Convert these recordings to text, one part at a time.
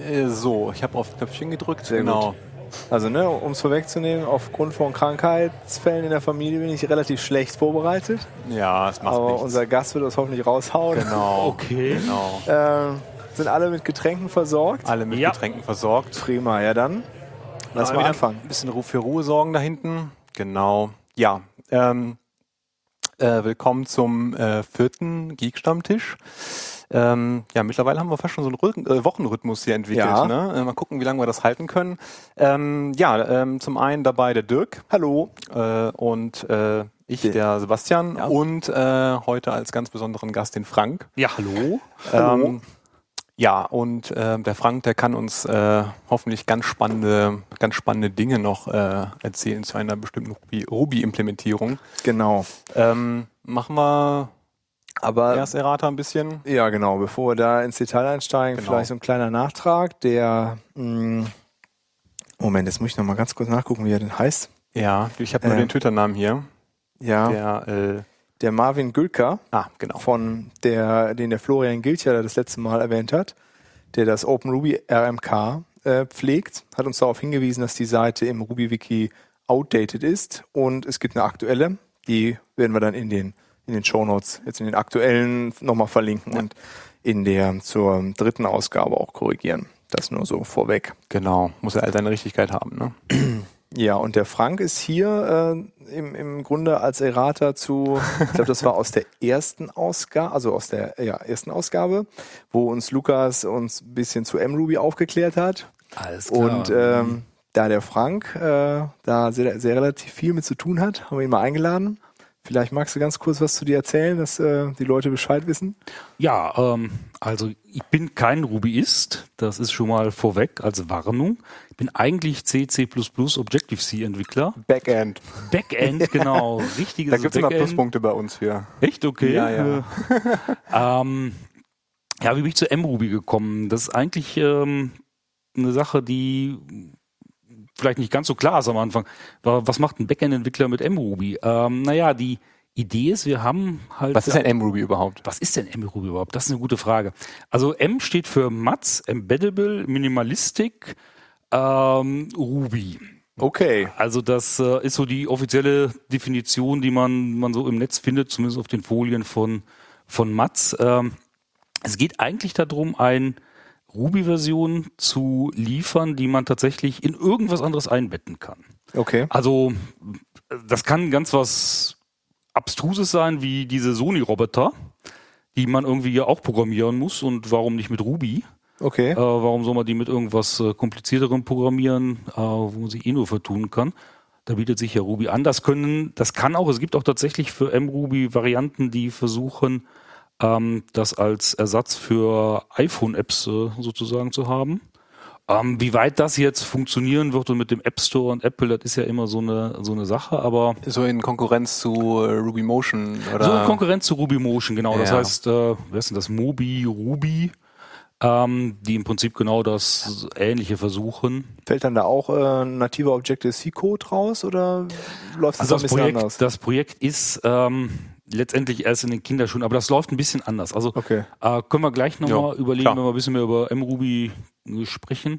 Äh, so, ich habe auf Knöpfchen gedrückt. Sehr genau. gut. Also, ne, um es vorwegzunehmen, aufgrund von Krankheitsfällen in der Familie bin ich relativ schlecht vorbereitet. Ja, es macht aber nichts. unser Gast wird das hoffentlich raushauen. genau. Okay. Genau. Ähm, sind alle mit Getränken versorgt? Alle mit Ja. Getränken versorgt. Prima, ja dann. Lass Mal mal anfangen. Ein bisschen Ruhe für Ruhe sorgen da hinten. Genau. Ja. Ähm, äh, willkommen zum äh, vierten Geek-Stammtisch. Ähm, ja, mittlerweile haben wir fast schon so einen Rhyth äh, Wochenrhythmus hier entwickelt. Ja. Ne? Äh, mal gucken, wie lange wir das halten können. Ähm, ja, ähm, zum einen dabei der Dirk Hallo. äh, und äh, ich, Der- Sebastian Ja. und äh, heute als ganz besonderen Gast den Frank. Ja, hallo. Hallo. Ähm, ja, und äh, der Frank, der kann uns äh, hoffentlich ganz spannende, ganz spannende Dinge noch äh, erzählen zu einer bestimmten Ruby- Ruby-Implementierung. Genau. Ähm, machen wir Aber erst Errata ein bisschen. ja, genau, bevor wir da ins Detail einsteigen, Genau. vielleicht so ein kleiner Nachtrag, der mh, Moment, jetzt muss ich noch mal ganz kurz nachgucken, wie er denn heißt. Ja, ich habe nur Ähm, den Twitter-Namen hier. Ja, Der, äh, der Marvin Gülker. ah, genau. von der, den der Florian Gilcher das letzte Mal erwähnt hat, der das Open Ruby RMK äh, pflegt, hat uns darauf hingewiesen, dass die Seite im Ruby Wiki outdated ist und es gibt eine aktuelle, die werden wir dann in den in den Show Notes jetzt in den aktuellen nochmal verlinken und in der zur dritten Ausgabe auch korrigieren. Das nur so vorweg. Genau. Muss ja all seine Richtigkeit haben, ne? Ja, und der Frank ist hier äh, im, im Grunde als Errater zu, ich glaube, das war aus der ersten Ausgabe, also aus der ja, ersten Ausgabe, wo uns Lukas uns ein bisschen zu MRuby aufgeklärt hat. Alles Und ähm, da der Frank äh, da sehr, sehr relativ viel mit zu tun hat, haben wir ihn mal eingeladen. Vielleicht magst du ganz kurz was zu dir erzählen, dass äh, die Leute Bescheid wissen. Ja, ähm, also ich bin kein Rubyist, das ist schon mal vorweg als Warnung. Ich bin eigentlich C, C++ Objective-C-Entwickler. Backend. Backend, genau, richtiges Da gibt's immer Backend. Pluspunkte bei uns für. Echt? Okay. Ja, ja. ähm, ja, wie bin ich zu MRuby gekommen? Das ist eigentlich ähm, eine Sache, die vielleicht nicht ganz so klar ist am Anfang. Wa- Was macht ein Backend-Entwickler mit MRuby? Ähm, naja, die Idee ist, wir haben halt... Was ist denn MRuby überhaupt? Was ist denn MRuby überhaupt? Das ist eine gute Frage. Also M steht für MATS, Embeddable, Minimalistic, ähm, Ruby. Okay. Also das äh, ist so die offizielle Definition, die man, man so im Netz findet, zumindest auf den Folien von, von Matz. Ähm, es geht eigentlich darum, ein Ruby-Version zu liefern, die man tatsächlich in irgendwas anderes einbetten kann. Okay. Also das kann ganz was Abstruses sein, wie diese Sony-Roboter, die man irgendwie ja auch programmieren muss und warum nicht mit Ruby? Okay. Äh, warum soll man die mit irgendwas äh, komplizierterem programmieren, äh, wo man sich eh nur vertun kann? Da bietet sich ja Ruby an. Das können, das kann auch, es gibt auch tatsächlich für MRuby Varianten, die versuchen, ähm, das als Ersatz für iPhone-Apps äh, sozusagen zu haben. Ähm, wie weit das jetzt funktionieren wird und mit dem App Store und Apple, das ist ja immer so eine, so eine Sache, aber So in Konkurrenz zu äh, Ruby Motion oder? so in Konkurrenz zu Ruby Motion, genau. Das Ja. heißt, äh, wer ist denn das? Mobi, Ruby, ähm, die im Prinzip genau das Ähnliche versuchen. Fällt dann da auch äh, ein nativer Objective-C-Code raus oder läuft das Also ein das bisschen Projekt, anders? das Projekt ist ähm, letztendlich erst in den Kinderschuhen, aber das läuft ein bisschen anders. Also Okay. äh, können wir gleich nochmal Ja, überlegen, klar. wenn wir ein bisschen mehr über MRuby äh, sprechen.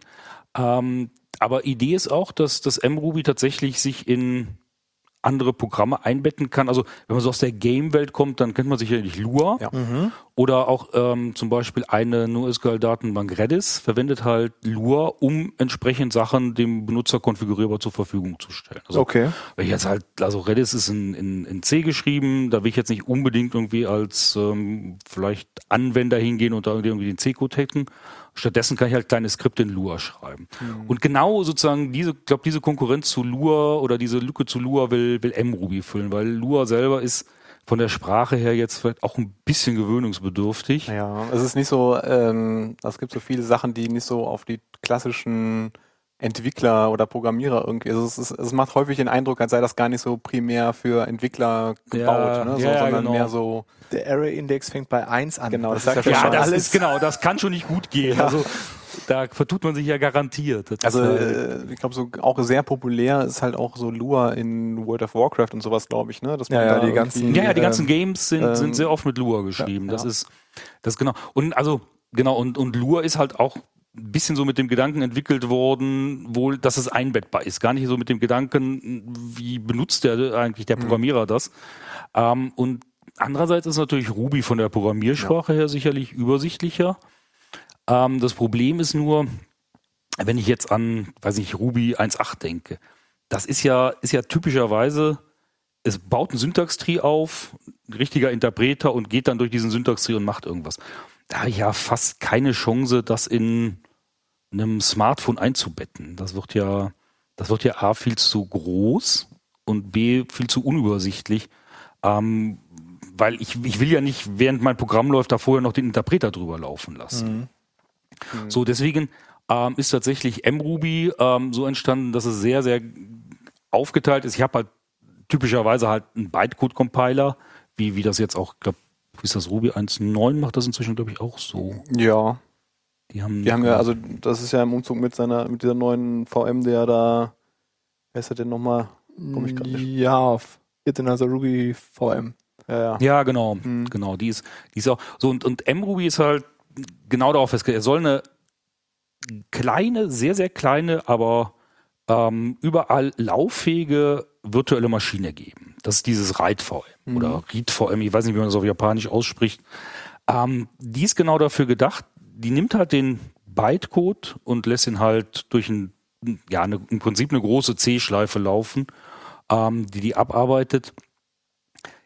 Ähm, aber Idee ist auch, dass das MRuby tatsächlich sich in andere Programme einbetten kann. Also wenn man so aus der Game-Welt kommt, dann kennt man sicherlich Lua. Ja. Oder auch ähm, zum Beispiel eine NoSQL-Datenbank Redis verwendet halt Lua, um entsprechend Sachen dem Benutzer konfigurierbar zur Verfügung zu stellen. Also Okay. wenn ich jetzt halt, also Redis ist in, in, in C geschrieben, da will ich jetzt nicht unbedingt irgendwie als ähm, vielleicht Anwender hingehen und da irgendwie den C-Code hacken. Stattdessen kann ich halt kleine Skripte in Lua schreiben. Und genau sozusagen diese, glaube diese Konkurrenz zu Lua oder diese Lücke zu Lua will, will MRuby füllen, weil Lua selber ist von der Sprache her jetzt vielleicht auch ein bisschen gewöhnungsbedürftig. Ja, es ist nicht so, ähm, es gibt so viele Sachen, die nicht so auf die klassischen Entwickler oder Programmierer irgendwie, also es, ist, es macht häufig den Eindruck, als sei das gar nicht so primär für Entwickler gebaut, Ja, ne? so, ja, sondern genau. mehr so, Der Array-Index fängt bei 1 an. Genau, das sagt ist ja ja das alles. ist genau, das kann schon nicht gut gehen. Also da vertut man sich ja garantiert. Das also ist, äh, ich glaube so auch sehr populär ist halt auch so Lua in World of Warcraft und sowas, glaube ich, ne? Dass Ja, ja, die ganzen- Ja, ja, die ganzen ähm, Games sind, ähm, sind sehr oft mit Lua geschrieben. ja. Das ist, das genau. Und also, genau, und, und Lua ist halt auch ein bisschen so mit dem Gedanken entwickelt worden, wohl, dass es einbettbar ist. Gar nicht so mit dem Gedanken, wie benutzt der eigentlich der Programmierer das. Ähm, und andererseits ist natürlich Ruby von der Programmiersprache her sicherlich übersichtlicher. Ähm, das Problem ist nur, wenn ich jetzt an, weiß nicht, Ruby 1.8 denke, das ist ja, ist ja typischerweise, es baut ein Syntax-Tree auf, ein richtiger Interpreter und geht dann durch diesen Syntax-Tree und macht irgendwas. Da habe ich ja fast keine Chance, das in einem Smartphone einzubetten. Das wird ja, das wird ja A viel zu groß und B viel zu unübersichtlich. Ähm, weil ich, ich will ja nicht, während mein Programm läuft, da vorher noch den Interpreter drüber laufen lassen. Mhm. So, deswegen ähm, ist tatsächlich mRuby ähm, so entstanden, dass es sehr, sehr aufgeteilt ist. Ich habe halt typischerweise halt einen Bytecode-Compiler, wie, wie das jetzt auch, glaube, wie ist das Ruby 1.9 macht das inzwischen, glaube ich, auch so. Ja. Die haben, Die haben ja, also das ist ja im Umzug mit seiner, mit dieser neuen VM, der da, wer ist das denn nochmal? Komm ich grad nicht. Ja, jetzt in also Ruby VM. Ja, ja. Ja, genau, Mhm. genau. Die ist, die ist auch so und, und mRuby ist halt genau darauf festgelegt. Er soll eine kleine, sehr, sehr kleine, aber ähm, überall lauffähige virtuelle Maschine geben. Das ist dieses RIDE-VM Mhm. oder RID-VM, ich weiß nicht, wie man das auf Japanisch ausspricht. Ähm, die ist genau dafür gedacht, die nimmt halt den Bytecode und lässt ihn halt durch ein, ja, eine, im Prinzip eine große C-Schleife laufen, ähm, die die abarbeitet,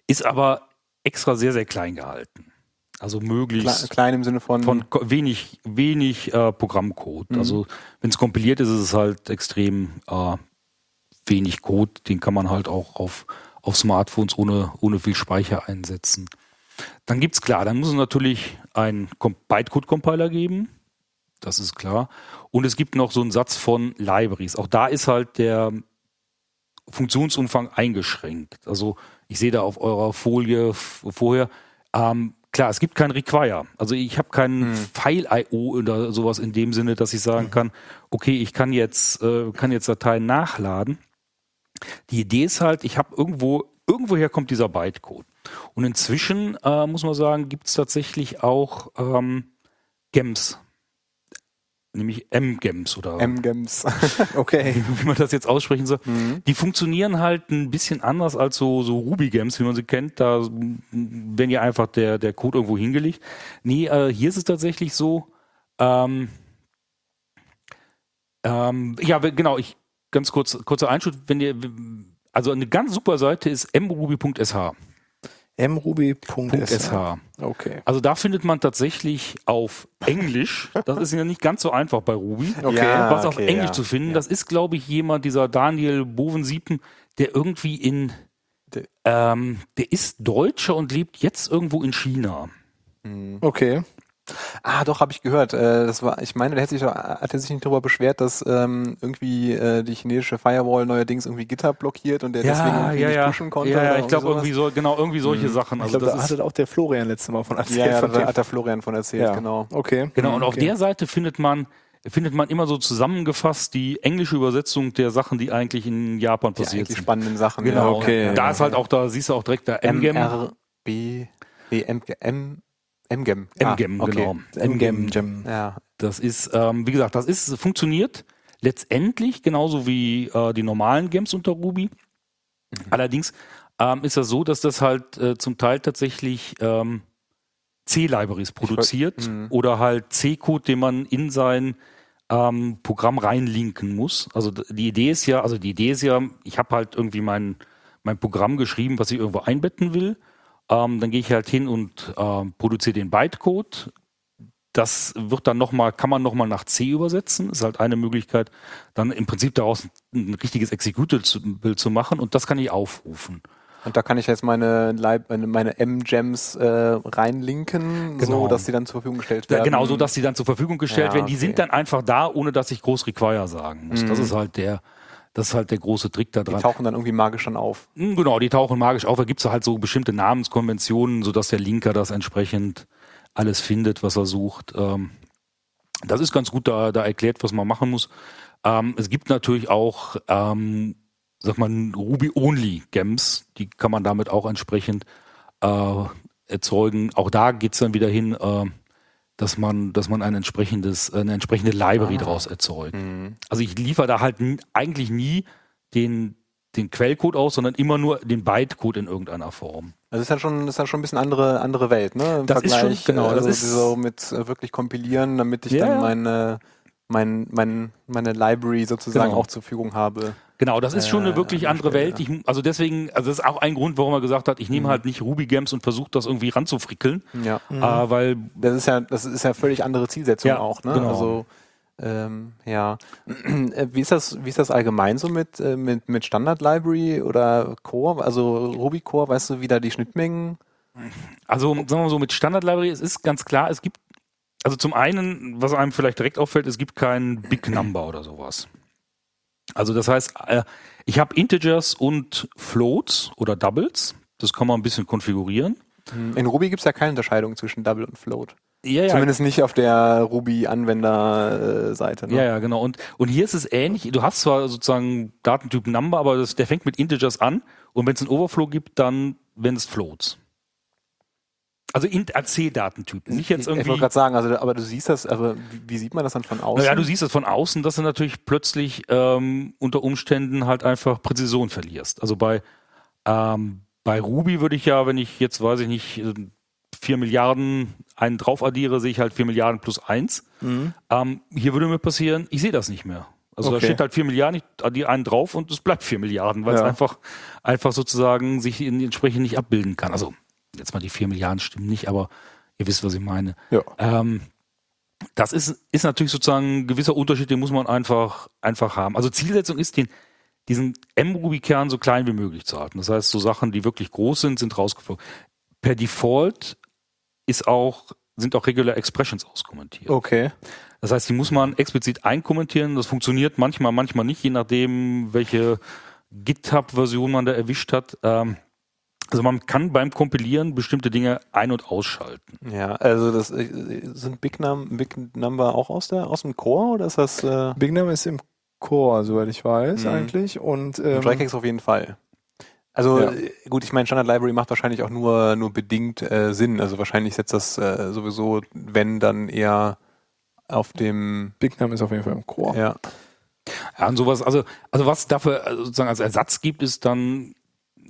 ist aber extra sehr, sehr klein gehalten. Also möglichst Kle klein im Sinne von, von wenig, wenig äh, Programmcode. Mhm. Also wenn es kompiliert ist, ist es halt extrem äh, wenig Code. Den kann man halt auch auf, auf Smartphones ohne, ohne viel Speicher einsetzen. Dann gibt's klar, dann muss es natürlich einen Com- Bytecode-Compiler geben. Das ist klar. Und es gibt noch so einen Satz von Libraries. Auch da ist halt der Funktionsumfang eingeschränkt. Also ich sehe da auf eurer Folie vorher, ähm, klar, es gibt kein Require. Also ich habe keinen File-IO oder sowas in dem Sinne, dass ich sagen kann, okay, ich kann jetzt, äh, kann jetzt Dateien nachladen. Die Idee ist halt, ich habe irgendwo, irgendwoher kommt dieser Bytecode. Und inzwischen, äh, muss man sagen, gibt es tatsächlich auch ähm, GEMS. Nämlich M-GEMS oder M-Games. Okay. wie man das jetzt aussprechen soll. Mhm. Die funktionieren halt ein bisschen anders als so, so Ruby-Games, wie man sie kennt. Da werden ja einfach der, der Code irgendwo hingelegt. Nee, äh, hier ist es tatsächlich so, ähm, ähm, ja, genau, ich, ganz kurz, kurzer Einschub, wenn ihr, also eine ganz super Seite ist mruby.sh. mruby.sh. Okay. Also da findet man tatsächlich auf Englisch, das ist ja nicht ganz so einfach bei Ruby, Okay. Ja, was auf okay, Englisch ja. zu finden. Ja. Das ist, glaube ich, jemand, dieser Daniel Bovensiepen, der irgendwie in, Der- ähm, der ist Deutscher und lebt jetzt irgendwo in China. Okay. Ah, doch, habe ich gehört. Äh, das war, ich meine, der hätte sich, hat er sich nicht darüber beschwert, dass ähm, irgendwie äh, die chinesische Firewall neuerdings irgendwie GitHub blockiert und der deswegen irgendwie nicht pushen konnte. ja, ja, ich glaube irgendwie so, genau, irgendwie solche Sachen. Ich Also glaube, da das ist, hatte auch der Florian letztes Mal von erzählt. Ja, ja, von da hat der Florian von erzählt, ja. genau. Okay. genau, und auf okay. der Seite findet man, findet man immer so zusammengefasst die englische Übersetzung der Sachen, die eigentlich in Japan Die passiert eigentlich sind. spannenden Sachen. Genau, ja. okay. da ist halt auch, da siehst du auch direkt der MGM. MRB, nee, M, M, MGM. Ah, MGM, okay. genau. MGM Gem. Ja, Das ist, ähm, wie gesagt, das ist funktioniert letztendlich genauso wie äh, die normalen Games unter Ruby. Allerdings ähm, ist das so, dass das halt äh, zum Teil tatsächlich ähm, C-Libraries produziert Mhm. oder halt C-Code, den man in sein ähm, Programm reinlinken muss. Also die Idee ist ja, also die Idee ist ja, ich habe halt irgendwie mein, mein Programm geschrieben, was ich irgendwo einbetten will. Ähm, dann gehe ich halt hin und ähm, produziere den Bytecode. Das wird dann nochmal, kann man nochmal nach C übersetzen. Ist halt eine Möglichkeit, dann im Prinzip daraus ein richtiges Executable zu machen und das kann ich aufrufen. und da kann ich jetzt meine, Leib- meine, M-Gems äh, reinlinken, Genau. so dass die dann zur Verfügung gestellt Ja, werden. genau, so dass die dann zur Verfügung gestellt Ja, werden. Die okay. sind dann einfach da, ohne dass ich groß Require sagen muss. Das Mhm. ist halt der, das ist halt der große Trick da die dran. tauchen dann irgendwie magisch dann auf. Hm, Genau, die tauchen magisch auf. Da gibt's halt so bestimmte Namenskonventionen, sodass der Linker das entsprechend alles findet, was er sucht. Ähm, das ist ganz gut da, da erklärt, was man machen muss. Ähm, es gibt natürlich auch, ähm, sag mal, Ruby-Only-Gems. Die kann man damit auch entsprechend äh, erzeugen. Auch da geht's dann wieder hin, äh, dass man, dass man ein entsprechendes, eine entsprechende Library Ah. daraus erzeugt. Mhm. Also ich liefere da halt eigentlich nie den, den Quellcode aus, sondern immer nur den Bytecode in irgendeiner Form. Also ist ja schon, ist ja schon ein bisschen andere, andere Welt, ne? Im Das ist schon- genau, äh, das also ist- so mit äh, wirklich kompilieren, damit ich Ja, dann meine, mein, mein, meine Library sozusagen Genau. auch zur Verfügung habe. Genau, das ist schon eine Äh, wirklich an der andere. Welt. Ich, also deswegen, also das ist auch ein Grund, warum er gesagt hat, ich nehme Mhm. halt nicht Ruby Gems und versuche das irgendwie ranzufrickeln, Ja. äh, weil Das ist ja, das ist ja völlig andere Zielsetzung Ja, auch, ne? genau. Also ähm, ja. Äh, Wie ist das, wie ist das allgemein so mit, äh, mit, mit Standard Library oder Core? Also Ruby Core, weißt du, wie da die Schnittmengen? Also sagen wir mal so, mit Standard Library, es ist ganz klar, es gibt, also zum einen, was einem vielleicht direkt auffällt, es gibt kein Big Number oder sowas. Also das heißt, äh, ich habe Integers und Floats oder Doubles, das kann man ein bisschen konfigurieren. In Ruby gibt es ja keine Unterscheidung zwischen Double und Float. Ja, Zumindest nicht auf der Ruby-Anwender-Seite. Ne? Ja, ja, genau. Und, und hier ist es ähnlich. Du hast zwar sozusagen Datentyp Number, aber das, der fängt mit Integers an. Und wenn es einen Overflow gibt, dann wenn es Floats. Also int AC-Datentyp. Nicht jetzt ich wollte irgendwie. gerade sagen, also, aber du siehst das, aber wie, sieht man das dann von außen? Naja, du siehst das von außen, dass du natürlich plötzlich ähm, unter Umständen halt einfach Präzision verlierst. Also bei, ähm, bei Ruby würde ich ja, wenn ich jetzt, weiß ich nicht, äh, 4 Milliarden einen drauf addiere, sehe ich halt 4 Milliarden plus eins. Mhm. Ähm, hier würde mir passieren, ich sehe das nicht mehr. Also da Okay. steht halt 4 Milliarden, ich addiere einen drauf und es bleibt 4 Milliarden, weil es Ja. einfach, einfach sozusagen sich in, entsprechend nicht abbilden kann. Also jetzt mal die 4 Milliarden stimmen nicht, aber ihr wisst, was ich meine. Ja. Ähm, das ist, ist natürlich sozusagen ein gewisser Unterschied, den muss man einfach, einfach haben. Also Zielsetzung ist, den, diesen M-Ruby-Kern so klein wie möglich zu halten. Das heißt, so Sachen, die wirklich groß sind, sind rausgeflogen. Per Default ist auch, sind auch Regular Expressions auskommentiert. Okay. Das heißt, die muss man explizit einkommentieren. Das funktioniert manchmal, manchmal nicht, je nachdem, welche GitHub-Version man da erwischt hat. Ähm, also man kann beim Kompilieren bestimmte Dinge ein- und ausschalten. Ja, also das äh, sind Big, Num Big Number auch aus der aus dem Core oder ist das äh, Big Name ist im Core, soweit ich weiß, Mhm. eigentlich. Und ähm, Drykex auf jeden Fall. Also Ja. äh, gut, ich meine, Standard Library macht wahrscheinlich auch nur nur bedingt äh, Sinn. Also wahrscheinlich setzt das äh, sowieso, wenn dann eher auf dem Big Name ist auf jeden Fall im Core. ja. Ja, und sowas, also, also was dafür äh, sozusagen als Ersatz gibt, ist dann,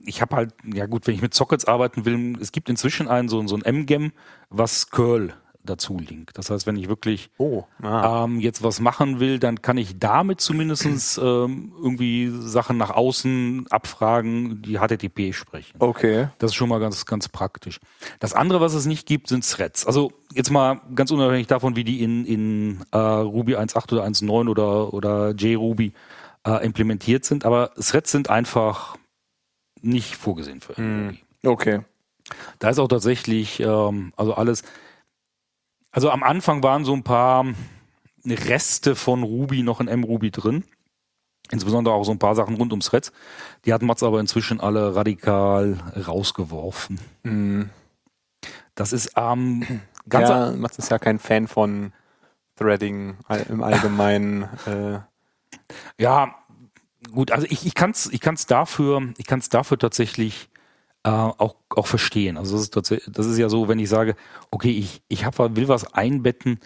ich habe halt, ja gut, wenn ich mit Sockets arbeiten will, es gibt inzwischen einen so, so ein M-Gem, was Curl dazu linkt. Das heißt, wenn ich wirklich Oh, ah. ähm, jetzt was machen will, dann kann ich damit zumindestens ähm, irgendwie Sachen nach außen abfragen, die HTTP sprechen. Okay. Das ist schon mal ganz, ganz praktisch. Das andere, was es nicht gibt, sind Threads. Also jetzt mal ganz unabhängig davon, wie die in, in äh, Ruby 1.8 oder 1.9 oder, oder JRuby äh, implementiert sind. Aber Threads sind einfach nicht vorgesehen für Ruby. Okay. Da ist auch tatsächlich, ähm, also alles, also am Anfang waren so ein paar Reste von Ruby noch in M-Ruby drin. Insbesondere auch so ein paar Sachen rund ums Threads. Die hat Mats aber inzwischen alle radikal rausgeworfen. Mhm. Das ist ähm, ganz ja, Mats ist ja kein Fan von Threading im Allgemeinen. äh, Ja, gut, also ich, ich kann es ich kann's dafür, ich kann's dafür tatsächlich äh, auch, auch verstehen. Also das ist, tatsächlich, das ist ja so, wenn ich sage, okay, ich, ich hab, will was einbetten,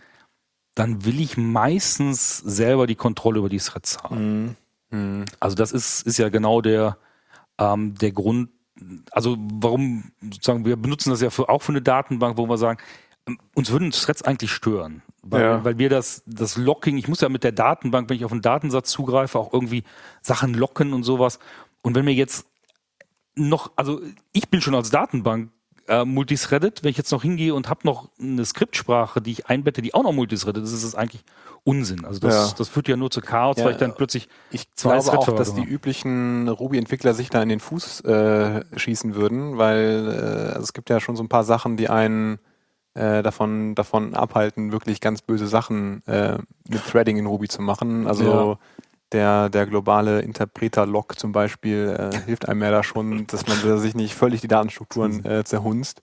dann will ich meistens selber die Kontrolle über die Threads haben. Mhm. hm. Also das ist, ist ja genau der, ähm, der Grund, also warum sozusagen, wir benutzen das ja für, auch für eine Datenbank, wo wir sagen, uns würden Threads eigentlich stören, weil, Ja. weil wir das, das Locking, ich muss ja mit der Datenbank, wenn ich auf einen Datensatz zugreife, auch irgendwie Sachen locken und sowas. Und wenn mir jetzt noch, also ich bin schon als Datenbank äh, multithreaded, wenn ich jetzt noch hingehe und habe noch eine Skriptsprache, die ich einbette, die auch noch multithreaded ist, ist das eigentlich Unsinn. Also das, Ja. das führt ja nur zu Chaos, Ja, weil ich dann plötzlich Ich Zwei glaube auch, dass die üblichen Ruby-Entwickler sich da in den Fuß äh, schießen würden, weil äh, also es gibt ja schon so ein paar Sachen, die einen äh, davon, davon abhalten, wirklich ganz böse Sachen äh, mit Threading in Ruby zu machen. Also der, der globale Interpreter-Log zum Beispiel äh, hilft einem ja da schon, dass man sich nicht völlig die Datenstrukturen äh, zerhunzt.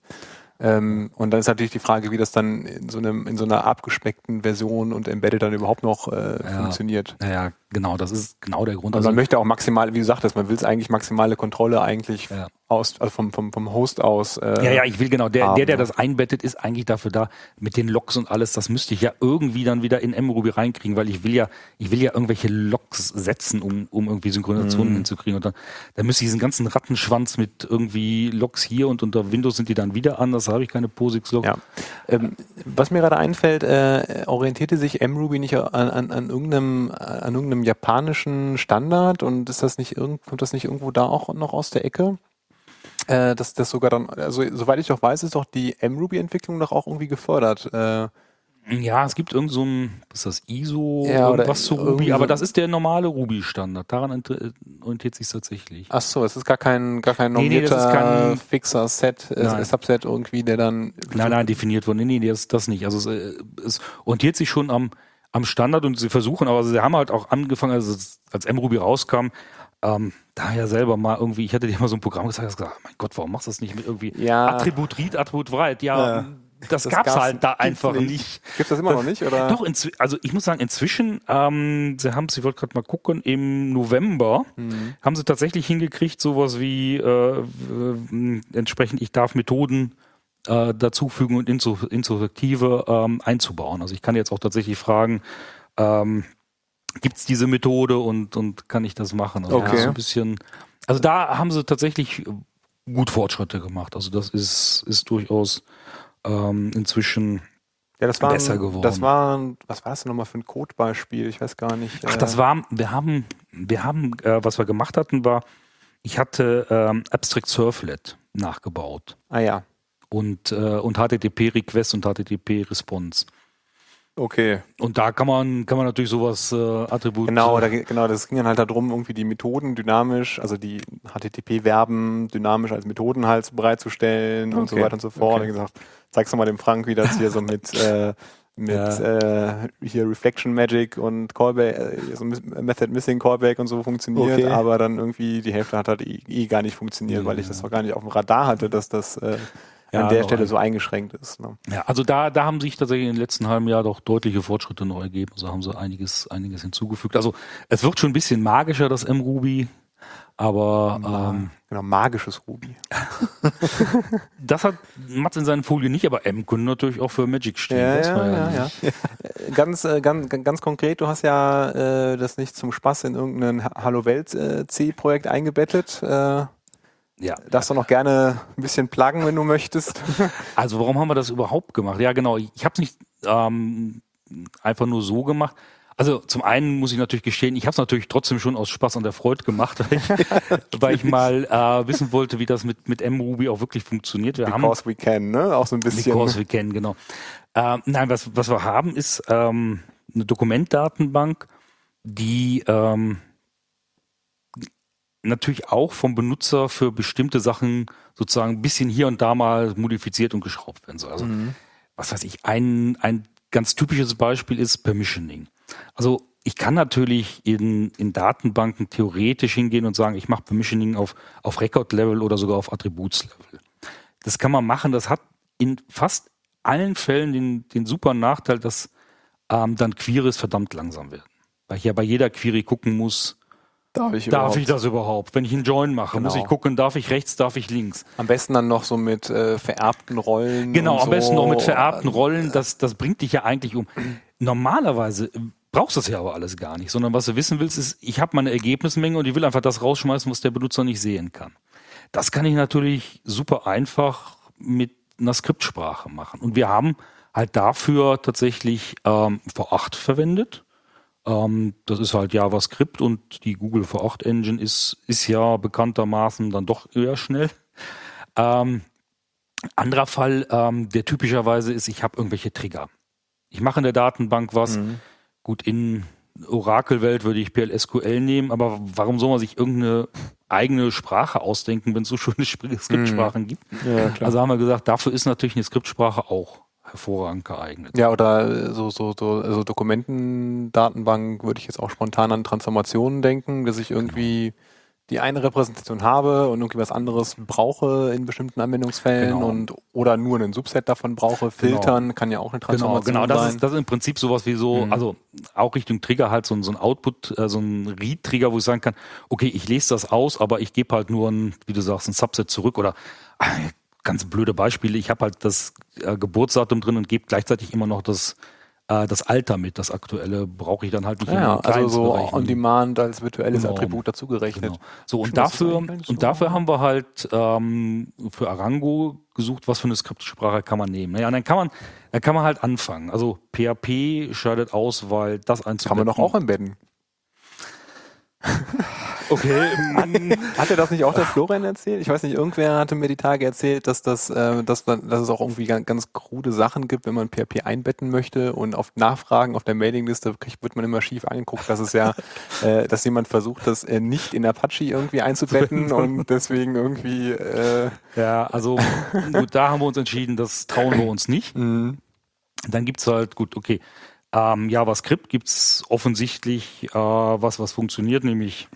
Ähm, und dann ist natürlich die Frage, wie das dann in so, einem, in so einer abgespeckten Version und Embedded dann überhaupt noch äh, Ja. funktioniert. Naja, genau, das ist genau der Grund. Und Also, man möchte auch maximal, wie du sagtest, man will es eigentlich maximale Kontrolle eigentlich Ja. Aus, also vom, vom, vom Host aus. Äh, ja, ja, ich will genau. Der, haben, der, der das einbettet, ist eigentlich dafür da, mit den Logs und alles, das müsste ich ja irgendwie dann wieder in mRuby reinkriegen, weil ich will ja, ich will ja irgendwelche Logs setzen, um, um irgendwie Synchronisationen mhm. hinzukriegen. Und dann, dann müsste ich diesen ganzen Rattenschwanz mit irgendwie Logs hier und unter Windows sind die dann wieder anders, habe ich keine POSIX-Logs. Ja. Ähm, was mir gerade einfällt, äh, orientierte sich mRuby nicht an, an, an, irgendeinem, an irgendeinem japanischen Standard und ist das nicht irgend, kommt das nicht irgendwo da auch noch aus der Ecke? Äh, dass das sogar dann, also soweit ich auch weiß, ist doch die mRuby-Entwicklung doch auch irgendwie gefördert. Äh, ja, es gibt irgend so ein, was ist das, ISO, ja, irgendwas zu Ruby, aber das ist der normale Ruby-Standard. Daran orientiert sich tatsächlich. Ach so, es ist gar kein, gar kein normierter, nee, nee, kein, fixer Set, äh, Subset irgendwie, der dann... Nein, nein, definiert wurde. Nee, nee, das, das nicht. Also es, äh, es orientiert sich schon am, am Standard und sie versuchen, aber sie haben halt auch angefangen, also als mRuby rauskam, ähm, da ja selber mal irgendwie, ich hatte dir mal so ein Programm gesagt, hast gesagt, mein Gott, warum machst du das nicht mit irgendwie ja. Attribut Read, Attribut Write? Ja, ja. Das, das gab's, gab's halt da einfach nicht. nicht. Gibt das immer noch nicht, oder? Doch, also ich muss sagen, inzwischen, ähm, sie haben, sie wollte gerade mal gucken, im November mhm. haben sie tatsächlich hingekriegt, sowas wie äh, entsprechend, ich darf Methoden äh, dazufügen und Insurrektive ähm, einzubauen. Also ich kann jetzt auch tatsächlich fragen, ähm, gibt es diese Methode und, und kann ich das machen? Also okay. So ein bisschen, also da haben sie tatsächlich gut Fortschritte gemacht. Also das ist, ist durchaus ähm, inzwischen ja, das war besser geworden. Das war, was war das denn nochmal für ein Codebeispiel? Ich weiß gar nicht. Ach, das äh, war, wir haben, wir haben, äh, was wir gemacht hatten, war, ich hatte ähm, Abstract Surflet nachgebaut. Ah ja. Und, äh, und HTTP Request und HTTP Response. Okay. Und da kann man, kann man natürlich sowas äh, Attribut. Genau, da, genau, das ging dann halt darum, irgendwie die Methoden dynamisch, also die HTTP-Verben dynamisch als Methoden halt bereitzustellen okay. und so weiter und so fort. Okay. Und gesagt, zeigst du mal dem Frank, wie das hier so mit äh, mit ja. äh, hier Reflection Magic und Callback, äh, so Method Missing Callback und so funktioniert, okay. aber dann irgendwie die Hälfte hat halt eh, eh gar nicht funktioniert, ja. weil ich das auch gar nicht auf dem Radar hatte, dass das äh, ja, an der Stelle so eingeschränkt ist. Ne? Ja, also da, da haben sich tatsächlich in den letzten halben Jahr doch deutliche Fortschritte neu ergeben. Also haben sie einiges, einiges hinzugefügt. Also es wird schon ein bisschen magischer, das M-Ruby. Aber ähm, genau, magisches Ruby. das hat Mats in seinen Folien nicht, aber M können natürlich auch für Magic stehen. Ja, ja, ja, ja, ja. ganz, äh, ganz, ganz konkret, du hast ja äh, das nicht zum Spaß in irgendein Hallo Welt äh, C-Projekt eingebettet. Äh, ja. Darfst du noch gerne ein bisschen pluggen, wenn du möchtest. Also warum haben wir das überhaupt gemacht? Ja, genau. Ich habe es nicht ähm, einfach nur so gemacht. Also zum einen muss ich natürlich gestehen, ich habe es natürlich trotzdem schon aus Spaß an der Freude gemacht, weil ich, weil ich mal äh, wissen wollte, wie das mit, mit mRuby auch wirklich funktioniert. Wir because haben, we can, ne? Auch so ein bisschen. Because we can, genau. Äh, nein, was, was wir haben, ist ähm, eine Dokumentdatenbank, die ähm, natürlich auch vom Benutzer für bestimmte Sachen sozusagen ein bisschen hier und da mal modifiziert und geschraubt werden soll. Also, mhm. was weiß ich, ein, ein ganz typisches Beispiel ist Permissioning. Also ich kann natürlich in, in Datenbanken theoretisch hingehen und sagen, ich mache Permissioning auf, auf Record-Level oder sogar auf Attributslevel. Das kann man machen, das hat in fast allen Fällen den, den super Nachteil, dass ähm, dann Queries verdammt langsam werden. Weil ich ja bei jeder Query gucken muss, Darf ich, darf ich das überhaupt? Wenn ich einen Join mache, genau. muss ich gucken, darf ich rechts, darf ich links? Am besten dann noch so mit äh, vererbten Rollen. Genau, am so. besten noch mit vererbten Rollen. Das, das bringt dich ja eigentlich um. Normalerweise brauchst du das ja aber alles gar nicht, sondern was du wissen willst, ist, ich habe meine Ergebnismenge und ich will einfach das rausschmeißen, was der Benutzer nicht sehen kann. Das kann ich natürlich super einfach mit einer Skriptsprache machen. Und wir haben halt dafür tatsächlich ähm, V8 verwendet ähm, das ist halt JavaScript und die Google V8 Engine ist, ist ja bekanntermaßen dann doch eher schnell. Ähm, anderer Fall, ähm, der typischerweise ist, ich habe irgendwelche Trigger. Ich mache in der Datenbank was. Mhm. Gut, in Oracle-Welt würde ich PLSQL nehmen, aber warum soll man sich irgendeine eigene Sprache ausdenken, wenn es so schöne Skriptsprachen mhm. gibt? Ja, also haben wir gesagt, dafür ist natürlich eine Skriptsprache auch hervorragend geeignet. Ja, oder so, so, so also Dokumentendatenbank würde ich jetzt auch spontan an Transformationen denken, dass ich irgendwie genau. die eine Repräsentation habe und irgendwie was anderes brauche in bestimmten Anwendungsfällen Genau. und oder nur einen Subset davon brauche, filtern kann ja auch eine Genau, Transformation genau. Das sein. ist, das ist im Prinzip sowas wie so, Mhm. also auch Richtung Trigger halt so, ein- so ein Output, äh, so ein Read-Trigger, wo ich sagen kann, okay, ich lese das aus, aber ich gebe halt nur ein, wie du sagst, ein Subset zurück oder äh, ganz blöde Beispiele. Ich habe halt das äh, Geburtsdatum drin und gebe gleichzeitig immer noch das äh, das Alter mit, das aktuelle brauche ich dann halt nicht ja, also so Kleinstbereichen. on demand als virtuelles Genau. Attribut dazugerechnet. Genau. So, und dafür, und dafür haben wir halt ähm, für Arango gesucht, was für eine Skriptsprache kann man nehmen. Naja, und dann kann man, dann kann man halt anfangen. Also PHP scheidet aus, weil das Kann einzubetten. man doch auch embedden. Okay. Hat er das nicht auch der Florian erzählt? Ich weiß nicht, irgendwer hatte mir die Tage erzählt, dass das, äh, dass, man- dass es auch irgendwie ganz, ganz krude Sachen gibt, wenn man PHP einbetten möchte und auf Nachfragen auf der Mailingliste kriegt, wird man immer schief angeguckt, dass es ja, äh, dass jemand versucht, das äh, nicht in Apache irgendwie einzubetten und deswegen irgendwie äh, ja, also gut, da haben wir uns entschieden, das trauen wir uns nicht. mh, Dann gibt's halt, gut, okay. Ähm, JavaScript gibt's offensichtlich äh, was, was funktioniert, nämlich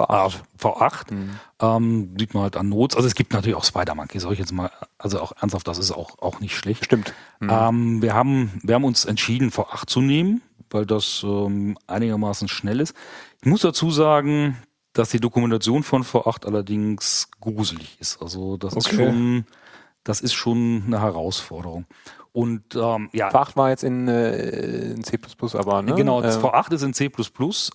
Ah, V8. Mhm. Ähm, sieht man halt an Notes. Also es gibt natürlich auch Spider-Monkey, soll ich jetzt mal, also auch ernsthaft, das ist auch, auch nicht schlecht. Stimmt. Mhm. Ähm, wir, haben, wir haben uns entschieden, V8 zu nehmen, weil das ähm, einigermaßen schnell ist. Ich muss dazu sagen, dass die Dokumentation von V8 allerdings gruselig ist. Also das ist Okay. schon, das ist schon eine Herausforderung. Und ähm, ja, V8 war jetzt in, äh, in C++, aber ne? Genau, Äh, V8 ist in C++,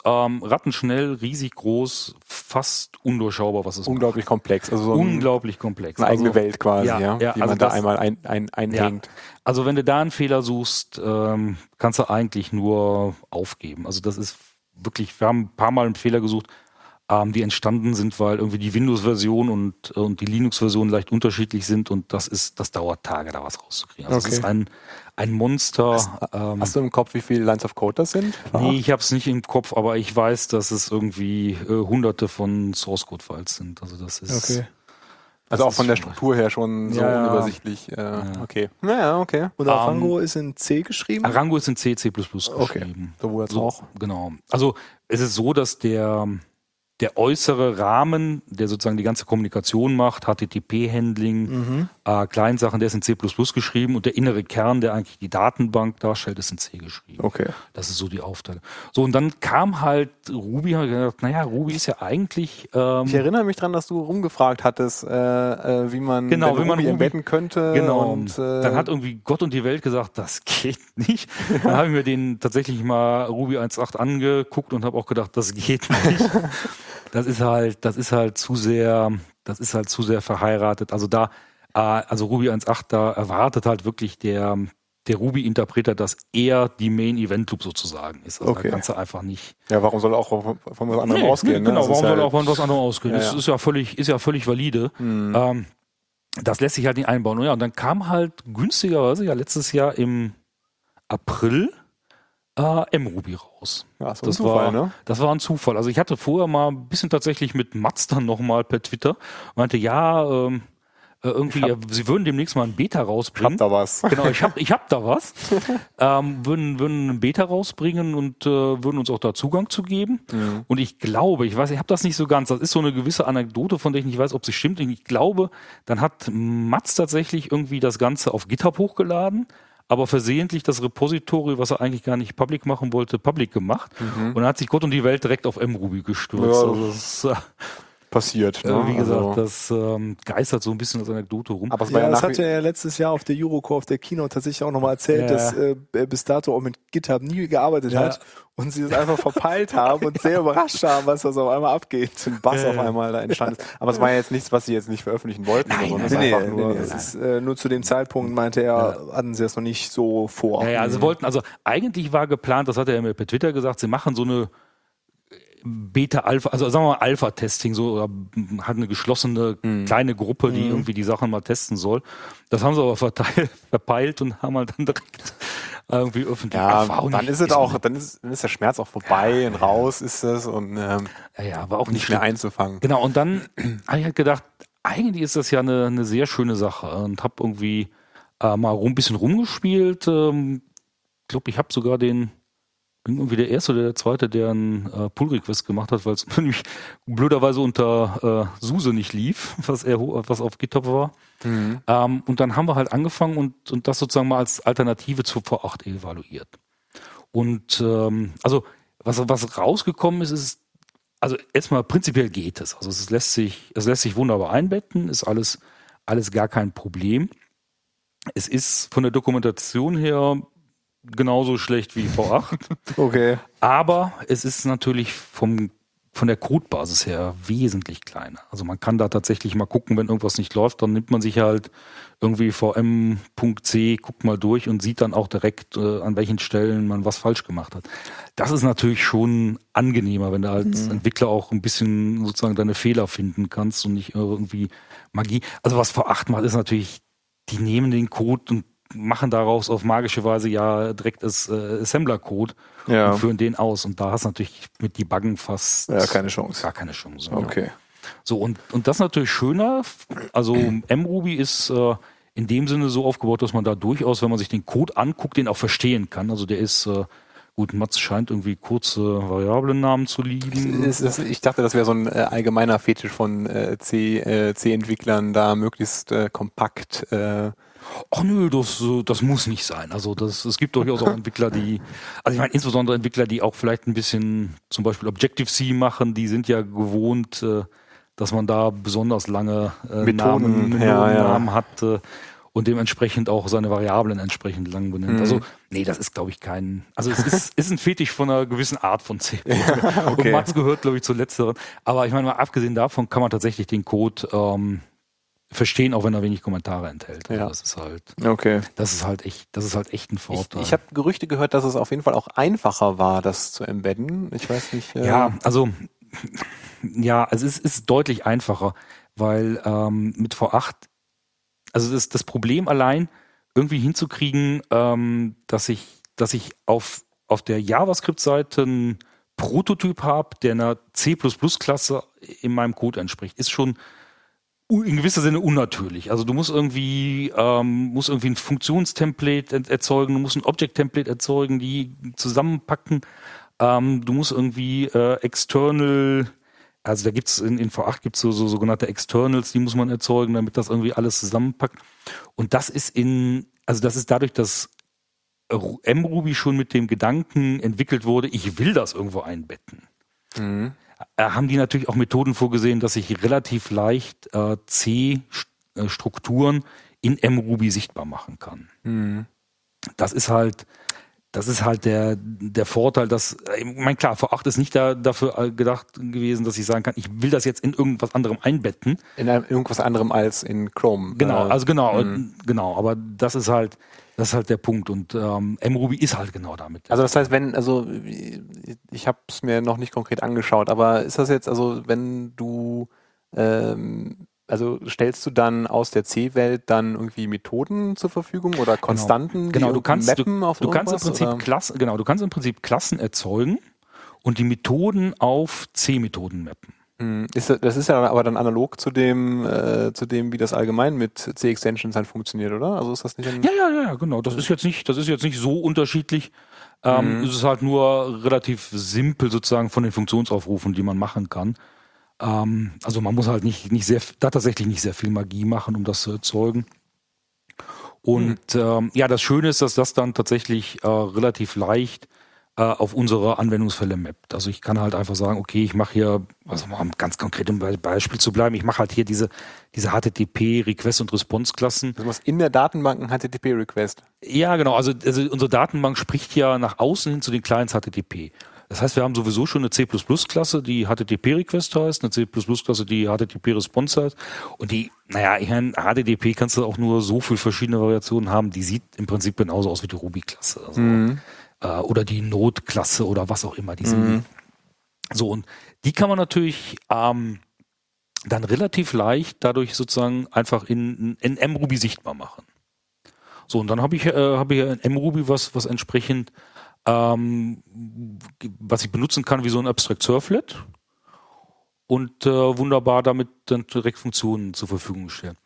ähm, rattenschnell, riesig groß, fast undurchschaubar, was es unglaublich komplex. Also so macht. ein, Unglaublich komplex. eine eigene Also, Welt quasi, ja, ja, ja, die also man da das- einmal ein, ein, einhängt. Also wenn du da einen Fehler suchst, ähm, kannst du eigentlich nur aufgeben. Also das ist wirklich, wir haben ein paar Mal einen Fehler gesucht, ähm, die entstanden sind, weil irgendwie die Windows-Version und, und die Linux-Version leicht unterschiedlich sind und das ist, das dauert Tage, da was rauszukriegen. Also es Okay. ist ein, ein Monster. ähm, Hast du im Kopf, wie viele Lines of Code das sind? Nee, ich habe es nicht im Kopf, aber ich weiß, dass es irgendwie äh, hunderte von Source Code Files sind. Also das ist Okay. Also das auch von der Struktur her schon so Ja, ja. unübersichtlich. Äh, Okay. Naja, okay. Und Ähm, Arango ist in C geschrieben? Arango ist in C, C++ Okay. geschrieben. Sowohl als So, auch. Genau. Also es ist so, dass der der äußere Rahmen, der sozusagen die ganze Kommunikation macht, HTTP-Handling, Mhm. Äh, Kleinsachen, der ist in C++ geschrieben und der innere Kern, der eigentlich die Datenbank darstellt, ist in C geschrieben. Okay. Das ist so die Aufteilung. So, und dann kam halt Ruby, hat gedacht, naja, Ruby ist ja eigentlich ähm, Ich erinnere mich dran, dass du rumgefragt hattest, äh, äh, wie man, Genau, wie man Ruby Ruby- embedden könnte. Genau. Und, äh, dann hat irgendwie Gott und die Welt gesagt, das geht nicht. Dann habe ich mir den tatsächlich mal Ruby 1.8 angeguckt und habe auch gedacht, das geht nicht. Das ist halt, das ist halt zu sehr, das ist halt zu sehr verheiratet. Also da, also Ruby 1.8, da erwartet halt wirklich der, der Ruby-Interpreter, dass er die Main-Event-Loop sozusagen ist. Also Okay. da kannst du einfach nicht. ja, warum soll auch von, was anderem Nee, ausgehen? nee, ne? Genau, Das ist warum ja, soll auch von was anderem ausgehen? Ja, Das ja. ist ja völlig, ist ja völlig valide. Hm. Ähm, das lässt sich halt nicht einbauen. Und ja, und dann kam halt günstigerweise ja letztes Jahr im April äh, MRuby raus. Ja, ein Das Zufall, war, ne? das war ein Zufall. Also ich hatte vorher mal ein bisschen tatsächlich mit Mats dann nochmal per Twitter, meinte, ja, ähm, äh, irgendwie, hab- sie würden demnächst mal ein Beta Ich hab rausbringen. da was. Genau, ich hab, ich hab da was. ähm, würden, würden ein Beta rausbringen und äh, würden uns auch da Zugang zu geben. Mhm. Und ich glaube, ich weiß, ich habe das nicht so ganz, das ist so eine gewisse Anekdote, von der ich nicht weiß, ob sie stimmt. Ich glaube, dann hat Mats tatsächlich irgendwie das Ganze auf GitHub hochgeladen, aber versehentlich das Repository, was er eigentlich gar nicht public machen wollte, public gemacht. Und dann hat sich Gott und die Welt direkt auf MRuby gestürzt. Ja, das ist, äh, Passiert. Ne? wie gesagt, also, das ähm, geistert so ein bisschen als Anekdote rum. aber es war Ja, ja, das hat er ja letztes Jahr auf der Eurocore, auf der Keynote tatsächlich auch nochmal erzählt, Ja. dass äh, er bis dato auch mit GitHub nie gearbeitet Ja. hat und sie das einfach verpeilt haben und sehr überrascht haben, was das auf einmal abgeht. ein Bass auf einmal da entstanden ist. Aber es war ja jetzt nichts, was sie jetzt nicht veröffentlichen wollten. Nein, sondern es Nee, ist nee, einfach nee, nur, nee, es ist äh, nur zu dem Zeitpunkt, meinte er, hatten sie das noch nicht so vor. Ja, ja, also wollten, also eigentlich war geplant, das hat er mir per Twitter gesagt, sie machen so eine Beta-Alpha, also sagen wir mal Alpha-Testing, so oder hat eine geschlossene kleine Gruppe, die irgendwie die Sachen mal testen soll. Das haben sie aber verteilt, verpeilt und haben halt dann direkt irgendwie öffentlich. ja, auch dann ist es auch, dann ist, dann ist der Schmerz auch vorbei und raus ist es und ähm, Ja, ja, war auch nicht mehr einzufangen. Genau, und dann habe ich halt gedacht, eigentlich ist das ja eine, eine sehr schöne Sache und habe irgendwie äh, mal rum, ein bisschen rumgespielt. Ähm, ich glaube, ich habe sogar den, bin irgendwie der Erste oder der Zweite, der einen äh, Pull-Request gemacht hat, weil es nämlich blöderweise unter äh, SUSE nicht lief, was, er, was auf GitHub war. Mhm. Ähm, und dann haben wir halt angefangen und, und das sozusagen mal als Alternative zu V8 evaluiert. Und ähm, also was, was rausgekommen ist, ist, also erstmal prinzipiell geht es. Also es lässt sich, es lässt sich wunderbar einbetten, ist alles, alles gar kein Problem. Es ist von der Dokumentation her genauso schlecht wie V8. Okay. Aber es ist natürlich vom, von der Codebasis her wesentlich kleiner. Also man kann da tatsächlich mal gucken, wenn irgendwas nicht läuft, dann nimmt man sich halt irgendwie vm.c, guckt mal durch und sieht dann auch direkt, äh, an welchen Stellen man was falsch gemacht hat. Das ist natürlich schon angenehmer, wenn du als mhm. Entwickler auch ein bisschen sozusagen deine Fehler finden kannst und nicht irgendwie Magie. Also was V8 macht, ist natürlich, die nehmen den Code und machen daraus auf magische Weise ja direkt das äh, Assembler-Code ja. und führen den aus. Und da hast du natürlich mit Debuggen fast ja, keine Chance. Gar keine Chance. Okay. Ja. So, und, und das ist natürlich schöner. Also mRuby ist äh, in dem Sinne so aufgebaut, dass man da durchaus, wenn man sich den Code anguckt, den auch verstehen kann. Also der ist äh, Gut, Mats scheint irgendwie kurze Variablennamen zu lieben. Ich dachte, das wäre so ein äh, allgemeiner Fetisch von äh, C-Entwicklern, äh, da möglichst kompakt Ach nö, das, äh, das muss nicht sein. Also das, es gibt durchaus auch Entwickler, die, also ich meine insbesondere Entwickler, die auch vielleicht ein bisschen zum Beispiel Objective-C machen, die sind ja gewohnt, äh, dass man da besonders lange äh, Methoden, Namen, ja, Namen ja. hat äh, und dementsprechend auch seine Variablen entsprechend lang benennt. Mhm. Also nee, das ist glaube ich kein, also es ist, ist ein Fetisch von einer gewissen Art von C. Ja, okay. Und Mats gehört glaube ich zur letzteren. Aber ich meine mal abgesehen davon kann man tatsächlich den Code ähm, verstehen, auch wenn er wenig Kommentare enthält. Also ja. Das ist halt, okay. das ist halt echt, das ist halt echt ein Vorteil. Ich, ich habe Gerüchte gehört, dass es auf jeden Fall auch einfacher war, das zu embedden. Ich weiß nicht. Äh ja, also ja, also es ist deutlich einfacher, weil ähm, mit V8, also das, das Problem allein irgendwie hinzukriegen, ähm, dass ich, dass ich auf auf der JavaScript-Seite einen Prototyp habe, der einer C++-Klasse in meinem Code entspricht, ist schon in gewisser Sinne unnatürlich. Also du musst irgendwie, ähm, musst irgendwie ein Funktionstemplate erzeugen, du musst ein Object-Template erzeugen, die zusammenpacken. Ähm, du musst irgendwie äh, external, also da gibt's in, in V8 gibt's so, so sogenannte Externals, die muss man erzeugen, damit das irgendwie alles zusammenpackt. Und das ist in, also das ist dadurch, dass mRuby schon mit dem Gedanken entwickelt wurde, ich will das irgendwo einbetten. Mhm. Äh, haben die natürlich auch Methoden vorgesehen, dass ich relativ leicht äh, C-Strukturen in mRuby sichtbar machen kann. Mhm. Das ist halt, das ist halt der, der Vorteil, dass, ich meine, klar, V8 ist nicht da, dafür gedacht gewesen, dass ich sagen kann, ich will das jetzt in irgendwas anderem einbetten. In einem, irgendwas anderem als in Chrome. Genau, äh, also genau, mhm. genau, aber das ist halt, das ist halt der Punkt und ähm, mRuby ist halt genau damit. Also das heißt, wenn, also ich habe es mir noch nicht konkret angeschaut, aber ist das jetzt, also wenn du, ähm, also stellst du dann aus der C-Welt dann irgendwie Methoden zur Verfügung oder genau. Konstanten, genau, genau du kannst, mappen du, auf du kannst im Prinzip Klassen, genau, du kannst im Prinzip Klassen erzeugen und die Methoden auf C-Methoden mappen. Hm, ist, das ist ja aber dann analog zu dem, äh, zu dem, wie das allgemein mit C-Extensions halt funktioniert, oder? Also ist das nicht Ja, ja, ja, genau. Das ist jetzt nicht, das ist jetzt nicht so unterschiedlich. Ähm, mhm. Es ist halt nur relativ simpel sozusagen von den Funktionsaufrufen, die man machen kann. Ähm, also man muss halt nicht, nicht sehr, da tatsächlich nicht sehr viel Magie machen, um das zu erzeugen. Und mhm. ähm, ja, das Schöne ist, dass das dann tatsächlich äh, relativ leicht äh, auf unsere Anwendungsfälle mappt. Also ich kann halt einfach sagen, okay, ich mache hier, also mal um ganz konkret im Beispiel zu bleiben, ich mache halt hier diese, diese HTTP Request und Response Klassen. Du machst in der Datenbank ein HTTP Request. Ja, genau. Also, also unsere Datenbank spricht ja nach außen hin zu den Clients HTTP. Das heißt, wir haben sowieso schon eine C++-Klasse, die HTTP-Request heißt, eine C++-Klasse, die HTTP-Response heißt. Und die, naja, ich meine, HTTP kannst du auch nur so viele verschiedene Variationen haben. Die sieht im Prinzip genauso aus wie die Ruby-Klasse. Also, mhm äh, oder die Notklasse oder was auch immer. Die sind, mhm. So, und die kann man natürlich ähm, dann relativ leicht dadurch sozusagen einfach in, in mRuby sichtbar machen. So, und dann habe ich, äh, hab ich in mRuby was, was entsprechend, ähm, was ich benutzen kann wie so ein Abstract Surflet und äh, wunderbar damit dann direkt Funktionen zur Verfügung stellen.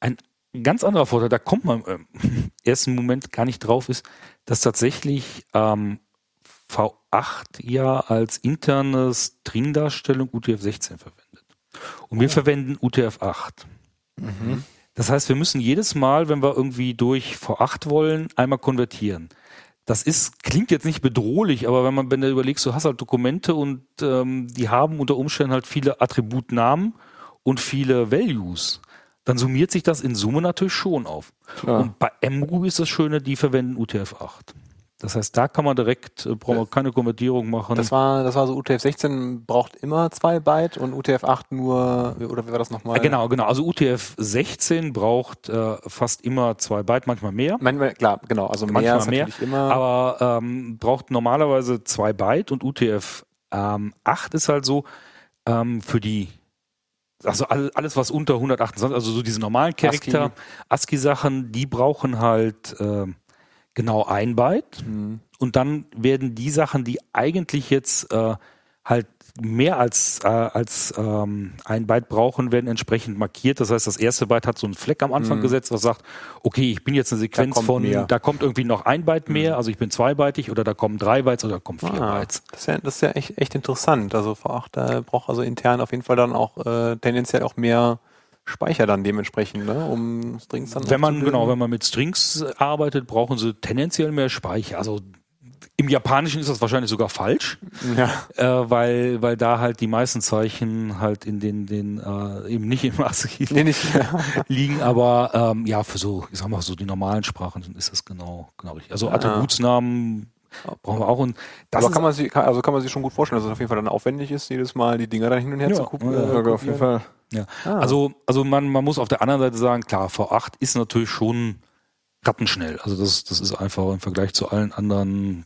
Ein ganz anderer Vorteil, da kommt man im ersten Moment gar nicht drauf, ist, dass tatsächlich ähm, V8 ja als interne String-Darstellung UTF-16 verwendet. Und wir verwenden UTF-8. Das heißt, wir müssen jedes Mal, wenn wir irgendwie durch V8 wollen, einmal konvertieren. Das ist, klingt jetzt nicht bedrohlich, aber wenn man, wenn du überlegst, du hast halt Dokumente und ähm, die haben unter Umständen halt viele Attributnamen und viele Values, dann summiert sich das in Summe natürlich schon auf. Klar. Und bei MRuby ist das Schöne, die verwenden UTF-8. Das heißt, da kann man direkt, äh, braucht man keine Konvertierung machen. Das war, das war so UTF-16 braucht immer zwei Byte und UTF-8 nur, oder wie war das nochmal? Äh, genau, genau. Also UTF-16 braucht äh, fast immer zwei Byte, manchmal mehr. Manchmal, klar, genau, also mehr manchmal mehr, natürlich immer. aber ähm, braucht normalerweise zwei Byte und UTF ähm, 8 ist halt so ähm, für die also all- alles was unter 128, also so diese normalen Charakter, ASCII-Sachen, die brauchen halt ähm, genau ein Byte Hm. und dann werden die Sachen, die eigentlich jetzt äh, halt mehr als, äh, als ähm, ein Byte brauchen, werden entsprechend markiert. Das heißt, das erste Byte hat so einen Fleck am Anfang Mhm. gesetzt, was sagt, okay, ich bin jetzt eine Sequenz kommt von, mehr. da kommt irgendwie noch ein Byte mehr, also ich bin zweibytig oder da kommen drei Bytes oder da kommen vier Ah, Bytes. das ist ja, das ist ja echt, echt interessant. Also V8 da braucht also intern auf jeden Fall dann auch äh, tendenziell auch mehr Speicher dann dementsprechend, ne, um Strings dann Wenn man, genau, wenn man mit Strings arbeitet, brauchen sie tendenziell mehr Speicher. Also im Japanischen ist das wahrscheinlich sogar falsch, ja. äh, weil, weil da halt die meisten Zeichen halt in den, den äh, eben nicht im ASCII Nee, nicht. liegen, aber ähm, ja, für so, ich sag mal, so die normalen Sprachen ist das genau, genau richtig. Also Ah. Attributsnamen brauchen wir auch und das Aber kann man sich, also kann man sich schon gut vorstellen, dass es auf jeden Fall dann aufwendig ist, jedes Mal die Dinger dann hin und her Ja, zu gucken. ja, Ja, auf jeden Fall. Ja. Ah. Also, also man, man muss auf der anderen Seite sagen, klar, V8 ist natürlich schon rattenschnell. Also das, das ist einfach im Vergleich zu allen anderen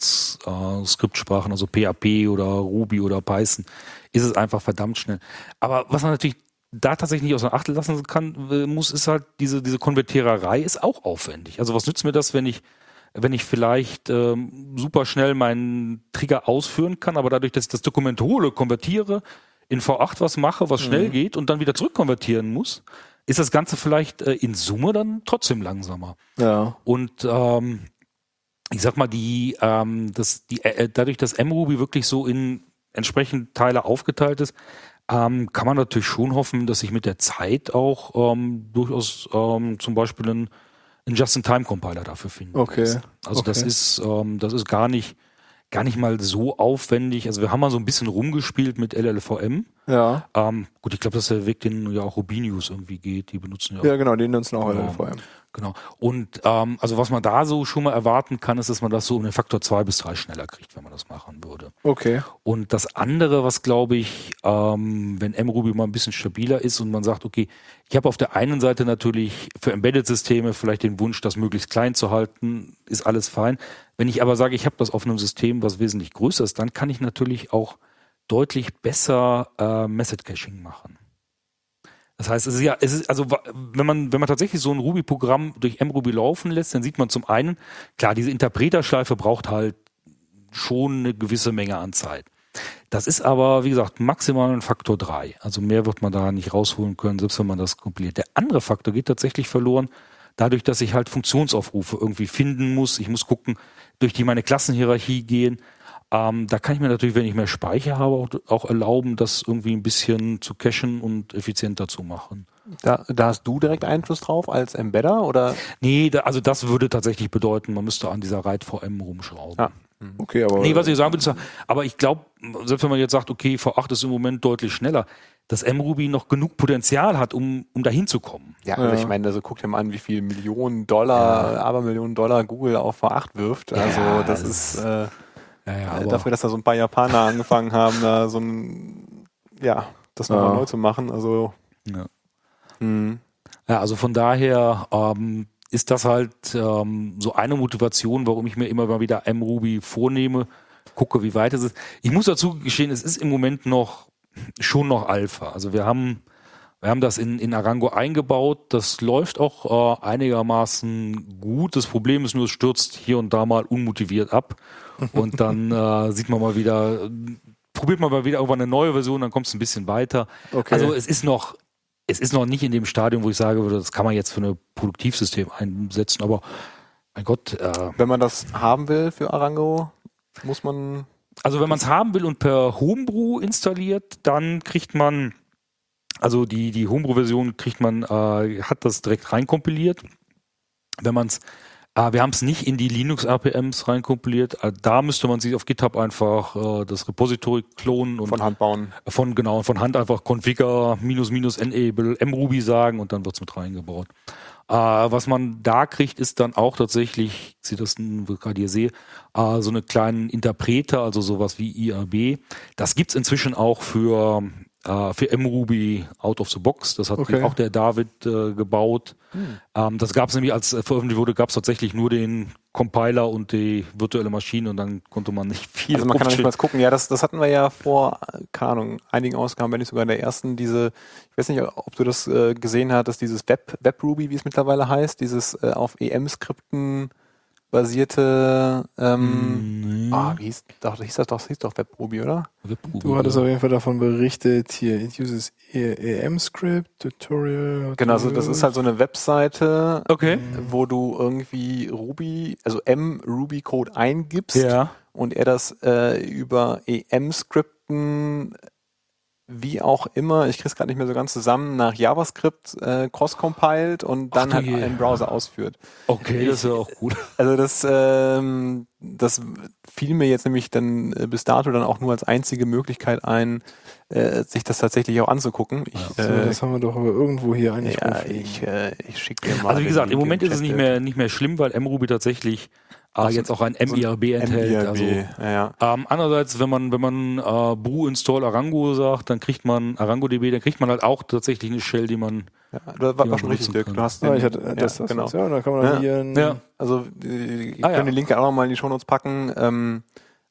äh, Skriptsprachen, also PHP oder Ruby oder Python, ist es einfach verdammt schnell. Aber was man natürlich da tatsächlich nicht außer Acht lassen kann, äh, muss, ist halt diese, diese Konvertiererei ist auch aufwendig. Also was nützt mir das, wenn ich wenn ich vielleicht ähm, super schnell meinen Trigger ausführen kann, aber dadurch, dass ich das Dokument hole, konvertiere, in V8 was mache, was schnell geht und dann wieder zurückkonvertieren muss, ist das Ganze vielleicht äh, in Summe dann trotzdem langsamer. Ja. Und ähm, ich sag mal, die, ähm, das, die, äh, dadurch, dass MRuby wirklich so in entsprechend Teile aufgeteilt ist, ähm, kann man natürlich schon hoffen, dass sich mit der Zeit auch ähm, durchaus ähm, zum Beispiel ein, ein Just-in-Time-Compiler dafür finden Okay. lässt. Also das Okay. ist, ähm, das ist gar nicht, gar nicht mal so aufwendig. Also wir haben mal so ein bisschen rumgespielt mit LLVM. Ja. Ähm, gut, ich glaube, das ist der Weg, den ja auch Rubinius irgendwie geht. Die benutzen ja auch Ja, genau, den nutzen auch alle Ja. Genau. Und ähm, also was man da so schon mal erwarten kann, ist, dass man das so um den Faktor zwei bis drei schneller kriegt, wenn man das machen würde. Okay. Und das andere, was glaube ich, ähm, wenn MRuby mal ein bisschen stabiler ist und man sagt, okay, ich habe auf der einen Seite natürlich für Embedded-Systeme vielleicht den Wunsch, das möglichst klein zu halten, ist alles fein. Wenn ich aber sage, ich habe das auf einem System, was wesentlich größer ist, dann kann ich natürlich auch deutlich besser äh, Method Caching machen. Das heißt, es ist ja, es ist, also wenn man, wenn man tatsächlich so ein Ruby-Programm durch mRuby laufen lässt, dann sieht man zum einen, klar, diese Interpreterschleife braucht halt schon eine gewisse Menge an Zeit. Das ist aber, wie gesagt, maximal ein Faktor drei. Also mehr wird man da nicht rausholen können, selbst wenn man das kompiliert. Der andere Faktor geht tatsächlich verloren, dadurch, dass ich halt Funktionsaufrufe irgendwie finden muss. Ich muss gucken, durch die meine Klassenhierarchie gehen. Ähm, da kann ich mir natürlich, wenn ich mehr Speicher habe, auch, auch erlauben, das irgendwie ein bisschen zu cachen und effizienter zu machen. Da, da hast du direkt Einfluss drauf als Embedder oder? Nee, da, also das würde tatsächlich bedeuten, man müsste an dieser RAID VM rumschrauben. Ja. Okay, aber. Nee, was ich sagen will, ist, aber ich glaube, selbst wenn man jetzt sagt, okay, V8 ist im Moment deutlich schneller, dass mRuby noch genug Potenzial hat, um, um dahin zu kommen. Ja, also Ja. ich meine, also guck dir mal an, wie viel Millionen Dollar, Abermillionen Dollar Google auf V8 wirft. Also Ja, das das ist äh, Ja, äh, dafür, dass da so ein paar Japaner angefangen haben, da so ein, ja, das nochmal Ja. neu zu machen. Also ja. hm. Ja, also von daher ähm, ist das halt ähm, so eine Motivation, warum ich mir immer mal wieder mRuby vornehme, gucke, wie weit es ist. Ich muss dazu gestehen, es ist im Moment noch schon noch Alpha. Also wir haben wir haben das in, in Arango eingebaut. Das läuft auch äh, einigermaßen gut. Das Problem ist nur, es stürzt hier und da mal unmotiviert ab. Und dann äh, sieht man mal wieder, probiert man mal wieder irgendwann eine neue Version, dann kommt es ein bisschen weiter. Okay. Also es ist noch, es ist noch nicht in dem Stadium, wo ich sage würde, das kann man jetzt für ein Produktivsystem einsetzen, aber mein Gott, äh, wenn man das haben will für Arango, muss man Also wenn man es haben will und per Homebrew installiert, dann kriegt man, also die, die Homebrew-Version kriegt man, äh, hat das direkt reinkompiliert. Wenn man es äh, wir haben es nicht in die Linux-APMs reinkompiliert. Äh, da müsste man sich auf GitHub einfach äh, das Repository klonen und Von Hand bauen. von genau von Hand einfach configure minus minus enable mruby sagen und dann wird's mit reingebaut. Äh, was man da kriegt, ist dann auch tatsächlich, ich sehe das gerade hier sehe, äh, so eine kleinen Interpreter, also sowas wie IAB. Das gibt's inzwischen auch für äh, für mruby out of the box. Das hat Okay. auch der David äh, gebaut. Ähm, das gab's nämlich, als äh, veröffentlicht wurde, gab's tatsächlich nur den Compiler und die virtuelle Maschine und dann konnte man nicht viel Also man kann nicht mal gucken. Ja, das, das hatten wir ja vor, äh, keine Ahnung, einigen Ausgaben, wenn nicht sogar in der ersten, diese, ich weiß nicht, ob du das äh, gesehen hattest, dieses Web, Web Ruby, wie es mittlerweile heißt, dieses äh, auf EM-Skripten basierte, ähm, Nee. ah, wie hieß, doch, hieß das doch, hieß doch Web Ruby, oder? Webruby, Du hattest ja. auf jeden Fall davon berichtet, hier, it uses E- EM-Script, Tutorial. Genau, also das ist halt so eine Webseite, Okay. wo du irgendwie Ruby, also M-Ruby-Code eingibst Ja. und er das äh, über EM-Skripten wie auch immer, ich krieg's gerade nicht mehr so ganz zusammen, nach JavaScript äh, cross-compiled und dann du halt je. im Browser ausführt. Okay, das ist ja auch gut. Also das, ähm, das fiel mir jetzt nämlich dann äh, bis dato dann auch nur als einzige Möglichkeit ein, äh, sich das tatsächlich auch anzugucken. Ich, So, äh, das haben wir doch aber irgendwo hier eigentlich ja, ich, äh, ich schicke dir mal. Also wie gesagt, im Moment ist es nicht mehr, nicht mehr schlimm, weil mruby tatsächlich äh, Ach so, jetzt auch ein so ein MIRB enthält. MIRB, Also, ja, ja. ähm, andererseits, wenn man, wenn man äh, brew install Arango sagt, dann kriegt man ArangoDB, dann kriegt man halt auch tatsächlich eine Shell, die man ja. Du war, war schon richtig, Dirk. Du hast Ah, den, ich hatte äh, das, ja, das, genau. das, ja, dann kann man dann Ja. hier ein, Ja. Also die, ich Ah, kann ja. den Link auch noch mal in die Shownotes packen. Ähm,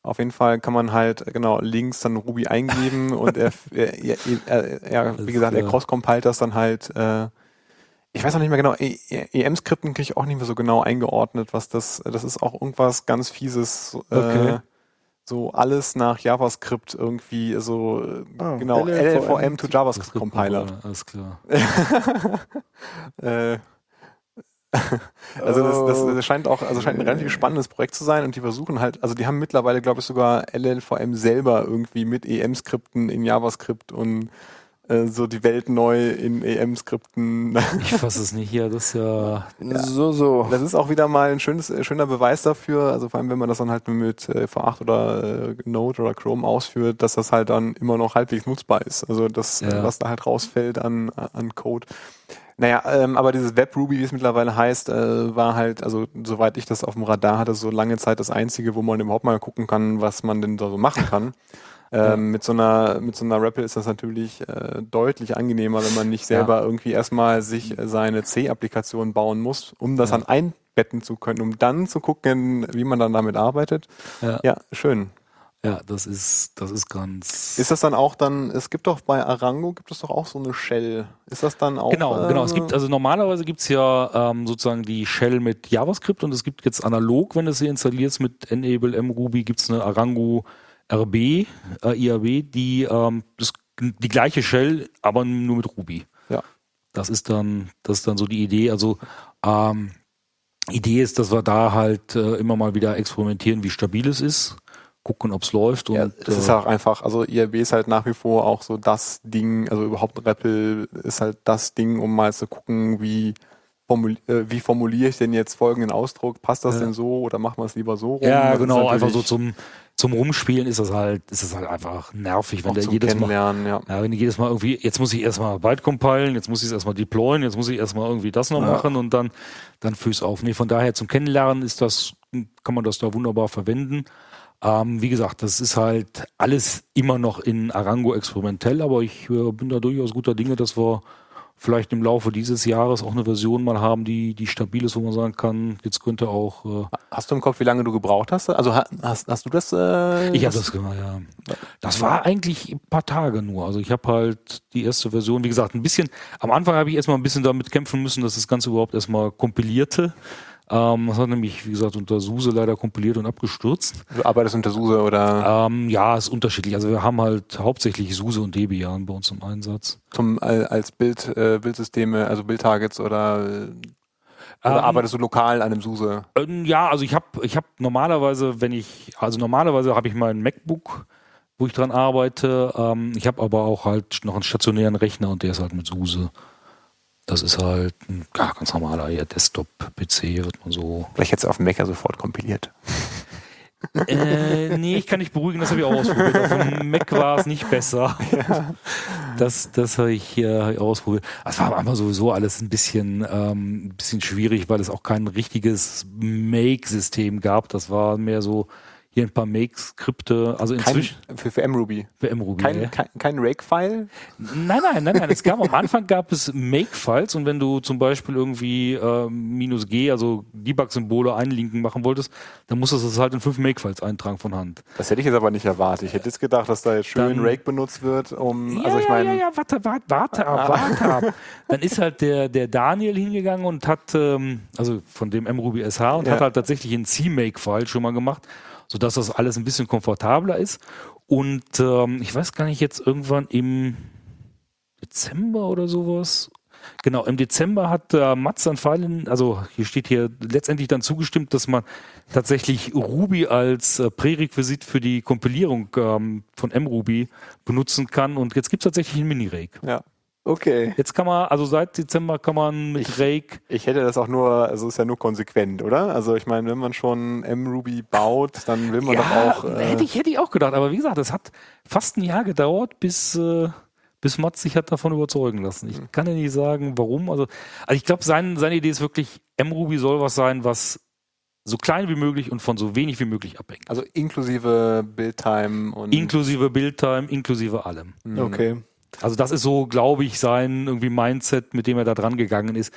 auf jeden Fall kann man halt genau links dann Ruby eingeben und er, er, er, er, er wie gesagt, er cross-compiled das dann halt. Äh, ich weiß noch nicht mehr genau. E- E- EM-Skripten kriege ich auch nicht mehr so genau eingeordnet, was das. Das ist auch irgendwas ganz fieses. Äh, Okay. So alles nach JavaScript irgendwie so äh, Ah, genau LLVM LLVM to JavaScript Compiler. Alles klar. Äh, also das, Oh. das, das scheint auch, also scheint ein relativ spannendes Projekt zu sein und die versuchen halt, also die haben mittlerweile, glaube ich, sogar LLVM selber irgendwie mit EM-Skripten in JavaScript und äh, so die Welt neu in EM-Skripten. Ich fasse es nicht hier, das ist ja. So, so. Das ist auch wieder mal ein schönes, äh, schöner Beweis dafür, also vor allem wenn man das dann halt mit äh, V8 oder äh, Node oder Chrome ausführt, dass das halt dann immer noch halbwegs nutzbar ist. Also das, Ja. was da halt rausfällt an, an Code. Naja, ähm, aber dieses Web Ruby, wie es mittlerweile heißt, äh, war halt, also soweit ich das auf dem Radar hatte, so lange Zeit das einzige, wo man überhaupt mal gucken kann, was man denn da so machen kann. Ähm, mit so einer mit so einer REPL ist das natürlich äh, deutlich angenehmer, wenn man nicht selber irgendwie erstmal sich äh, seine C-Applikation bauen muss, um das Ja. dann einbetten zu können, um dann zu gucken, wie man dann damit arbeitet. Ja, Ja, schön. ja das ist, das ist ganz. Ist das dann auch dann, es gibt doch bei Arango, gibt es doch auch so eine Shell. Ist das dann auch? Genau, genau. Es äh, gibt also normalerweise gibt's ja ähm, sozusagen die Shell mit JavaScript und es gibt jetzt analog, wenn du sie installierst mit Enable mruby, gibt's eine Arango RB, äh, IAB, die ähm, das, die gleiche Shell, aber nur mit Ruby. Ja. Das ist dann, das ist dann so die Idee. Also ähm, Idee ist, dass wir da halt äh, immer mal wieder experimentieren, wie stabil es ist, gucken, ob's läuft und Ja, das ist äh, auch einfach, also IRB ist halt nach wie vor auch so das Ding, also überhaupt REPL ist halt das Ding, um mal zu gucken, wie, formul äh, wie formuliere ich denn jetzt folgenden Ausdruck, passt das Ja. denn so oder machen wir es lieber so rum? ja, ist genau, einfach so zum zum Rumspielen ist das halt, ist das halt einfach nervig, wenn der jedes Mal ja. Ja, wenn jedes Mal irgendwie, jetzt muss ich erstmal Byte compilen, jetzt muss ich es erstmal deployen, jetzt muss ich erstmal irgendwie das noch Ja. machen und dann, dann füß auf. Nee, von daher zum Kennenlernen ist das, kann man das da wunderbar verwenden. Ähm, wie gesagt, das ist halt alles immer noch in Arango experimentell, aber ich äh, bin da durchaus guter Dinge, dass wir vielleicht im Laufe dieses Jahres auch eine Version mal haben, die, die stabil ist, wo man sagen kann, jetzt könnte auch, äh, Hast du im Kopf, wie lange du gebraucht hast? Also ha- hast, hast du das? Äh, Ich habe das gemacht, ja. Das war eigentlich ein paar Tage nur. Also ich habe halt die erste Version, wie gesagt, ein bisschen, am Anfang habe ich erstmal ein bisschen damit kämpfen müssen, dass das Ganze überhaupt erstmal kompilierte. Ähm, das hat nämlich, wie gesagt, unter SUSE leider kompiliert und abgestürzt. Du arbeitest unter SUSE oder Ähm, ja, ist unterschiedlich. Also wir haben halt hauptsächlich SUSE und Debian bei uns im Einsatz. zum, al- als Bild, äh, Bildsysteme, also Bildtargets oder äh, Oder Ähm, arbeitest du lokal an einem SUSE? Ähm, Ja, also ich habe ich hab normalerweise, wenn ich, also normalerweise habe ich mein MacBook, wo ich dran arbeite. Ähm, ich habe aber auch halt noch einen stationären Rechner und der ist halt mit SUSE. Das ist halt ein ja, ganz normaler eher Desktop-PC, wird man so. Vielleicht hättest du auf dem Mac ja sofort kompiliert. Äh, nee, ich kann nicht beruhigen, das habe ich auch ausprobiert. Auf dem Mac war es nicht besser. Das, das habe ich hier ausprobiert. Es war einfach sowieso alles ein bisschen, ähm, ein bisschen schwierig, weil es auch kein richtiges Make-System gab. Das war mehr so hier ein paar Make-Skripte. Also Kein, inzwischen für, für mRuby. für mRuby. Kein, ja. kein, kein Rake-File? Nein, nein, nein, nein. Es gab am Anfang gab es Make-Files und wenn du zum Beispiel irgendwie äh, minus G, also Debug-Symbole einlinken machen wolltest, dann musstest du es halt in fünf Make-Files eintragen von Hand. Das hätte ich jetzt aber nicht erwartet. Ich hätte jetzt gedacht, dass da jetzt schön Dann- Rake benutzt wird, um, Ja, also ich ja, meine, ja, ja, warte, warte, warte ab, warte ab. Dann ist halt der, der Daniel hingegangen und hat, ähm, also von dem mRuby SH und Ja. hat halt tatsächlich einen CMake-File schon mal gemacht, sodass das alles ein bisschen komfortabler ist. Und ähm, ich weiß gar nicht, jetzt irgendwann im Dezember oder sowas. Genau, im Dezember hat äh, Mats an Pfeilen, also hier steht hier letztendlich dann zugestimmt, dass man tatsächlich Ruby als äh, Prärequisit für die Kompilierung ähm, von mRuby benutzen kann. Und jetzt gibt es tatsächlich einen Mini-Rake. ja. Okay. Jetzt kann man, also seit Dezember kann man mit Ich- Rake, Ich hätte das auch nur, also ist ja nur konsequent, oder? Also ich meine, wenn man schon mRuby baut, dann will man doch auch. Äh, hätte, ich, hätte ich auch gedacht. Aber wie gesagt, es hat fast ein Jahr gedauert, bis, äh, bis Mats sich hat davon überzeugen lassen. Hm. Ich kann ja nicht sagen, warum. Also, also ich glaube, sein, seine Idee ist wirklich, mRuby soll was sein, was so klein wie möglich und von so wenig wie möglich abhängt. also inklusive Buildtime und Inklusive Buildtime, inklusive allem. Mhm. Okay. Also das ist so, glaube ich, sein irgendwie Mindset, mit dem er da dran gegangen ist.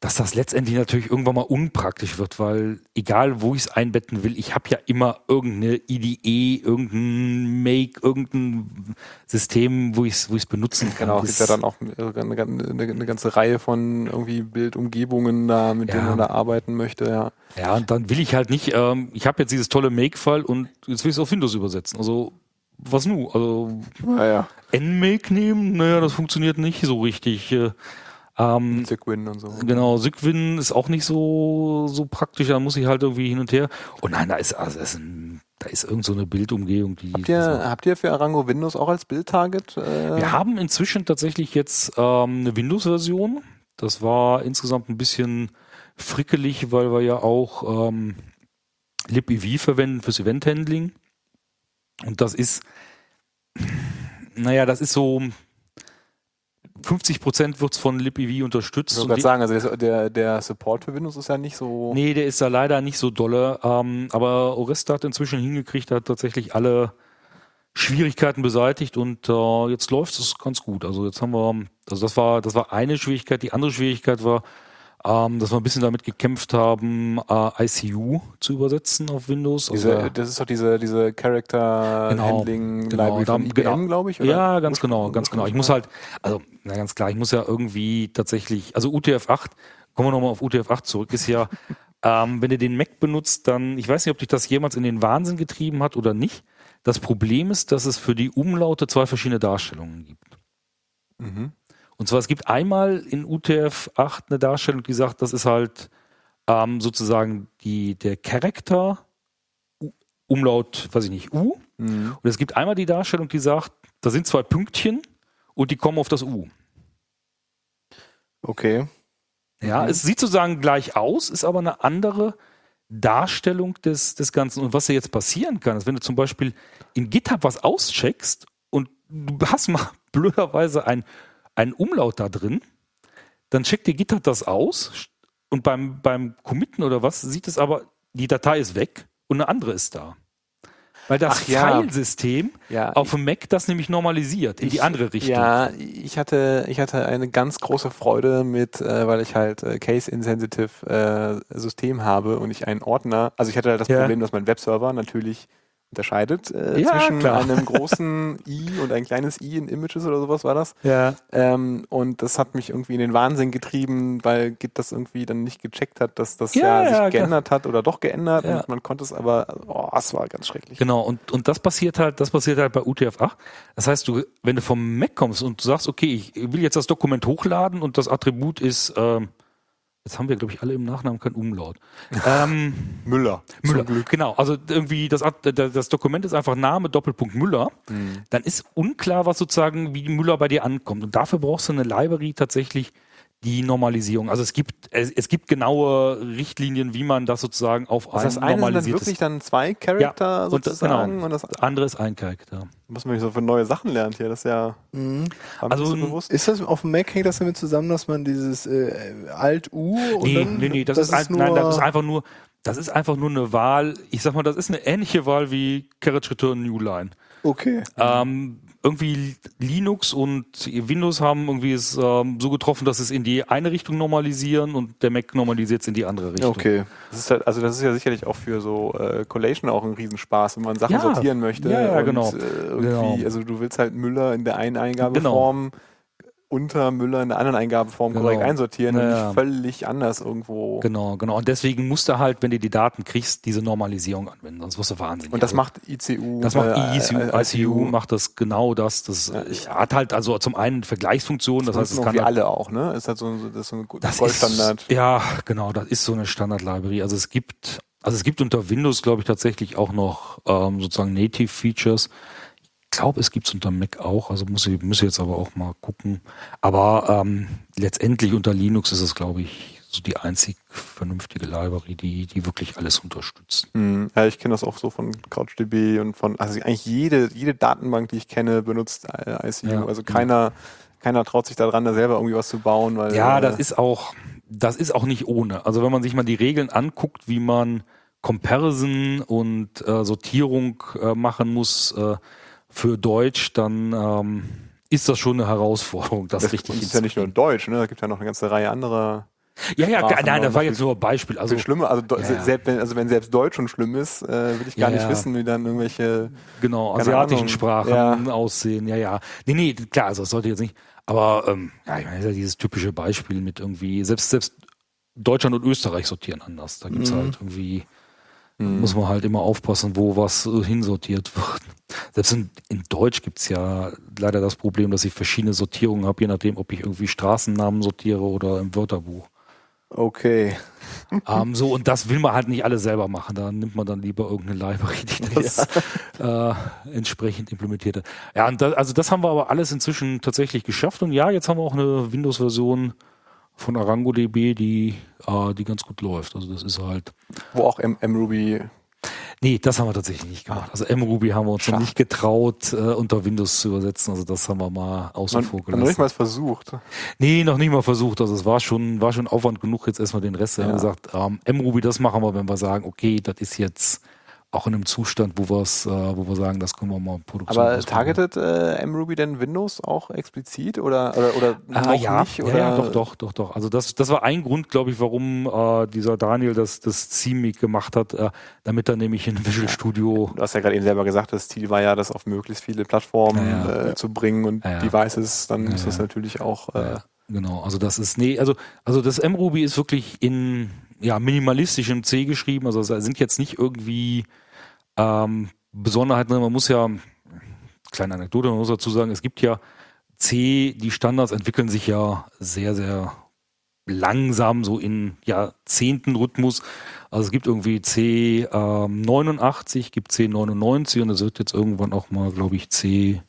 Dass das letztendlich natürlich irgendwann mal unpraktisch wird, weil egal wo ich es einbetten will, ich habe ja immer irgendeine IDE, irgendein Make, irgendein System, wo ich es wo ich's benutzen kann. Genau, es gibt ja dann auch eine, eine, eine ganze Reihe von irgendwie Bildumgebungen da, mit denen Ja. man da arbeiten möchte, ja. Ja, und dann will ich halt nicht, ähm, ich habe jetzt dieses tolle Make-File und jetzt will ich es auf Windows übersetzen. Also, was nu? Also, Naja, Nmake nehmen, naja, das funktioniert nicht so richtig. Äh, ähm, Zygwin und so. Genau, Sigwin ist auch nicht so, so praktisch, da muss ich halt irgendwie hin und her. Und nein, da ist, also ist ein, da ist irgend so eine Bildumgehung, die. Habt ihr, habt ihr für Arango Windows auch als Bildtarget? Äh, Wir haben inzwischen tatsächlich jetzt ähm, eine Windows-Version. Das war insgesamt ein bisschen frickelig, weil wir ja auch ähm, libev verwenden fürs Event-Handling. Und das ist, naja, das ist so 50 Prozent wird es von libev unterstützt. Ich die- sagen, also der- der, Support für Windows ist ja nicht so. Nee, der ist da leider nicht so dolle. Ähm, aber Oresta hat inzwischen hingekriegt, hat tatsächlich alle Schwierigkeiten beseitigt und äh, jetzt läuft es ganz gut. Also jetzt haben wir, also das war, das war eine Schwierigkeit. Die andere Schwierigkeit war, ähm, dass wir ein bisschen damit gekämpft haben, äh, ICU zu übersetzen auf Windows. Also Diese, das ist doch diese, diese Character Genau, Handling genau, Library von genau. glaube ich. oder? Ja, ganz genau, ganz genau. Ich muss halt, also, na ganz klar, ich muss ja irgendwie tatsächlich, also UTF-8, kommen wir nochmal auf UTF-8 zurück, ist ja, ähm, wenn du den Mac benutzt, dann, ich weiß nicht, ob dich das jemals in den Wahnsinn getrieben hat oder nicht. Das Problem ist, dass es für die Umlaute zwei verschiedene Darstellungen gibt. Mhm. Und zwar, es gibt einmal in UTF-8 eine Darstellung, die sagt, das ist halt ähm, sozusagen die, der Charakter, Umlaut, weiß ich nicht, U, Mhm. und es gibt einmal die Darstellung, die sagt, da sind zwei Pünktchen und die kommen auf das U. Okay. Ja, Mhm. es sieht sozusagen gleich aus, ist aber eine andere Darstellung des, des Ganzen. Und was ja jetzt passieren kann, ist, wenn du zum Beispiel in GitHub was auscheckst und du hast mal blöderweise ein, ein Umlaut da drin, dann checkt dir GitHub das aus und beim, beim Committen oder was sieht es aber, die Datei ist weg und eine andere ist da. Weil das Ach ja. Filesystem Ja, auf dem Mac das nämlich normalisiert in die Ich- andere Richtung. Ja, ich hatte, ich hatte eine ganz große Freude mit, äh, weil ich halt äh, Case-Insensitive äh, System habe und ich einen Ordner, also ich hatte halt das Ja. Problem, dass mein Webserver natürlich unterscheidet äh, Ja, zwischen klar. einem großen i und ein kleines i in Images oder sowas war das. Ja. Ähm, und das hat mich irgendwie in den Wahnsinn getrieben, weil Git das irgendwie dann nicht gecheckt hat, dass das Ja, ja, sich ja, klar. geändert hat oder doch geändert Ja. und man konnte es aber, oh, es war ganz schrecklich. Genau, und, und das passiert halt, das passiert halt bei UTF-8. Das heißt, du, wenn du vom Mac kommst und du sagst, okay, ich will jetzt das Dokument hochladen und das Attribut ist, ähm, Jetzt haben wir, glaube ich, alle im Nachnamen kein Umlaut. ähm, Müller. Müller. Genau, also irgendwie das, das Dokument ist einfach Name Doppelpunkt Müller. Mhm. Dann ist unklar, was sozusagen wie Müller bei dir ankommt. Und dafür brauchst du eine Library tatsächlich, die Normalisierung. Also es gibt es, es gibt genaue Richtlinien, wie man das sozusagen auf also das ein normalisiertes... Das eine wirklich dann zwei Charakter ja, sozusagen? Und, genau. und das andere ist ein Charakter. Was man so für neue Sachen lernt hier, das ist ja mhm. also so bewusst. Ist das auf dem Mac hängt das damit zusammen, dass man dieses äh, Alt-U Nee, nee, nee, das, das ist, ist ein, nein, das ist einfach nur das ist einfach nur eine Wahl. Ich sag mal, das ist eine ähnliche Wahl wie Carriage Return New Line. Okay. Ähm, irgendwie Linux und Windows haben irgendwie es ähm, so getroffen, dass es in die eine Richtung normalisieren und der Mac normalisiert es in die andere Richtung. Okay. Das ist halt, also das ist ja sicherlich auch für so äh, Collation auch ein Riesenspaß, wenn man Sachen ja. sortieren möchte. Ja, ja und, genau. Äh, irgendwie, genau. Also du willst halt Müller in der einen Eingabeform genau unter Müller in der anderen Eingabeform genau. korrekt einsortieren ja, und nicht völlig anders irgendwo. Genau, genau. Und deswegen musst du halt, wenn du die Daten kriegst, diese Normalisierung anwenden, sonst wirst du wahnsinnig. Und das also, macht ICU. Das macht äh, ICU, äh, ICU, macht das genau das. Das ja. hat halt also zum einen Vergleichsfunktion, das, das heißt, es kann. Wie alle auch, ne? Ist halt so, das ist so ein Goldstandard. ja, genau, das ist so eine Standard-Library. Also es gibt, also es gibt unter Windows, glaube ich, tatsächlich auch noch ähm, sozusagen Native Features glaube, es gibt es unter Mac auch, also muss ich, muss ich jetzt aber auch mal gucken. Aber ähm, letztendlich unter Linux ist es, glaube ich, so die einzig vernünftige Library, die, die wirklich alles unterstützt. Mhm. Ja, ich kenne das auch so von CouchDB und von, also eigentlich jede, jede Datenbank, die ich kenne, benutzt ICU. Ja, also keiner, ja. keiner traut sich daran, da selber irgendwie was zu bauen. Weil, ja, äh, das ist auch, das ist auch nicht ohne. Also wenn man sich mal die Regeln anguckt, wie man Comparison und äh, Sortierung äh, machen muss, äh, für Deutsch, dann ähm, ist das schon eine Herausforderung, das, das richtig ist ja nicht nur Deutsch, ne? Da gibt ja noch eine ganze Reihe anderer. Ja, ja, Sprachen nein, das war jetzt nur ein Beispiel. Also schlimme, also, ja, selbst, wenn, also wenn selbst Deutsch schon schlimm ist, äh, will ich gar ja, nicht wissen, wie dann irgendwelche genau asiatischen Ahnung, Sprachen ja. aussehen. Ja, ja. Nee, nee, klar, also das sollte jetzt nicht. Aber ähm, ja, ich meine, das ist ja dieses typische Beispiel mit irgendwie selbst selbst Deutschland und Österreich sortieren anders. Da gibt's mhm. halt irgendwie Mhm. Muss man halt immer aufpassen, wo was äh, hinsortiert wird. Selbst in, in Deutsch gibt's ja leider das Problem, dass ich verschiedene Sortierungen habe, je nachdem, ob ich irgendwie Straßennamen sortiere oder im Wörterbuch. Okay. Ähm, so, und das will man halt nicht alles selber machen. Da nimmt man dann lieber irgendeine Library, die das ja. äh, entsprechend implementiert hat. Ja, und das, also das haben wir aber alles inzwischen tatsächlich geschafft. Und ja, jetzt haben wir auch eine Windows-Version von ArangoDB, die, äh, die ganz gut läuft. Also das ist halt. Wo auch MRuby. Nee, das haben wir tatsächlich nicht gemacht. Also MRuby haben wir uns noch nicht getraut, äh, unter Windows zu übersetzen. Also das haben wir mal außen vor gelassen. Noch nicht mal versucht. Nee, noch nicht mal versucht. Also es war schon, war schon Aufwand genug, jetzt erstmal den Rest. Wir ja. haben gesagt, ähm, MRuby, das machen wir, wenn wir sagen, okay, das ist jetzt auch in einem Zustand, wo, wir's, äh, wo wir sagen, das können wir mal Produktion Aber targetet äh, MRuby denn Windows auch explizit oder, oder, oder ah, noch ja, nicht? Oder? Ja, doch, doch, doch, doch. Also das, das war ein Grund, glaube ich, warum äh, dieser Daniel das, das Theme gemacht hat, äh, damit er nämlich in Visual Studio... Du hast ja gerade eben selber gesagt, das Ziel war ja, das auf möglichst viele Plattformen ja, äh, zu bringen und Devices, dann ist das natürlich auch... Äh, Genau, also das ist, nee, also, also das MRuby ist wirklich in ja, minimalistischem C geschrieben, also sind jetzt nicht irgendwie ähm, Besonderheit, ne, man muss ja, kleine Anekdote, man muss dazu sagen, es gibt ja C, die Standards entwickeln sich ja sehr, sehr langsam, so in Jahrzehnten-Rhythmus. Also es gibt irgendwie C ähm, 89, gibt C 99 und es wird jetzt irgendwann auch mal, glaube ich, C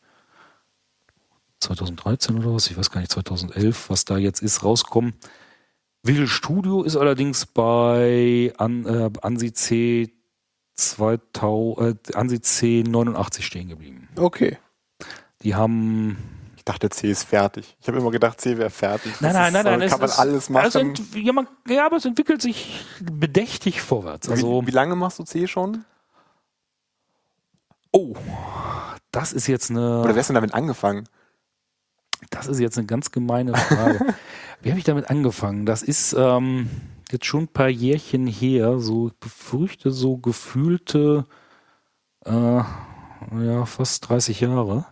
2013 oder was, ich weiß gar nicht, 2011, was da jetzt ist, rauskommen. Visual Studio ist allerdings bei An, äh, ANSI C 2000, äh, ANSI C89 stehen geblieben. Okay. Die haben. Ich dachte, C ist fertig. Ich habe immer gedacht, C wäre fertig. Nein, nein, nein, nein. Kann man alles machen. Also, ja, man, ja, aber es entwickelt sich bedächtig vorwärts. Also, wie, wie lange machst du C schon? Oh, das ist jetzt eine. Oder wer ist denn damit angefangen? Das ist jetzt eine ganz gemeine Frage. wie habe ich damit angefangen? Das ist. Ähm, jetzt schon ein paar Jährchen her, so ich befürchte so gefühlte äh, ja, fast 30 Jahre.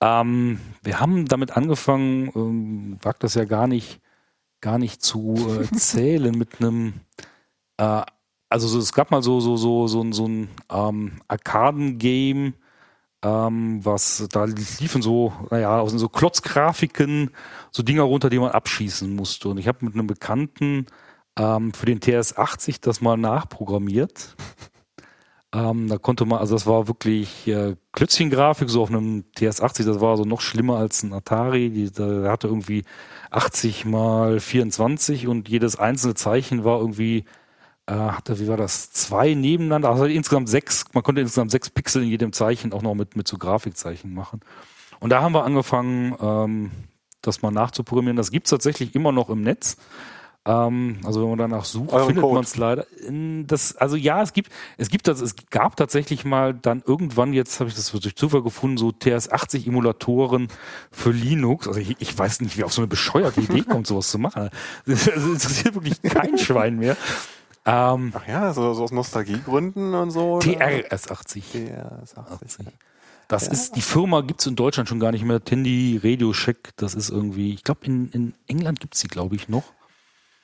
Ähm, wir haben damit angefangen, ähm, wagt das ja gar nicht, gar nicht zu äh, zählen mit einem, äh, also so, es gab mal so, so, so, so, so ein ähm, Arkaden-Game, ähm, was da liefen so, naja, aus so Klotzgrafiken, so Dinger runter, die man abschießen musste. Und ich habe mit einem Bekannten ähm, für den TS80 das mal nachprogrammiert. Ähm, da konnte man, also das war wirklich äh, Klötzchengrafik, so auf einem TS80, das war so noch schlimmer als ein Atari. Die, der hatte irgendwie 80 mal 24 und jedes einzelne Zeichen war irgendwie äh, hatte, wie war das, zwei nebeneinander, also insgesamt sechs, man konnte insgesamt sechs Pixel in jedem Zeichen auch noch mit, mit so Grafikzeichen machen. Und da haben wir angefangen, ähm, das mal nachzuprogrammieren. Das gibt's tatsächlich immer noch im Netz. Ähm, also wenn man danach sucht, Euren findet man es leider. In Das, also ja, es gibt, es gibt das, es gab tatsächlich mal dann irgendwann, jetzt habe ich das durch Zufall gefunden, so TS80-Emulatoren für Linux. Also ich, ich weiß nicht, wie auf so eine bescheuerte Idee kommt, sowas zu machen. Das interessiert wirklich kein Schwein mehr. Ähm, Ach ja, so, so aus Nostalgiegründen und so. oder? TRS80. TRS80. Das ist, die Firma gibt's in Deutschland schon gar nicht mehr. Tandy Radio Shack, das ist irgendwie, ich glaube in, in England gibt's die, glaube ich, noch.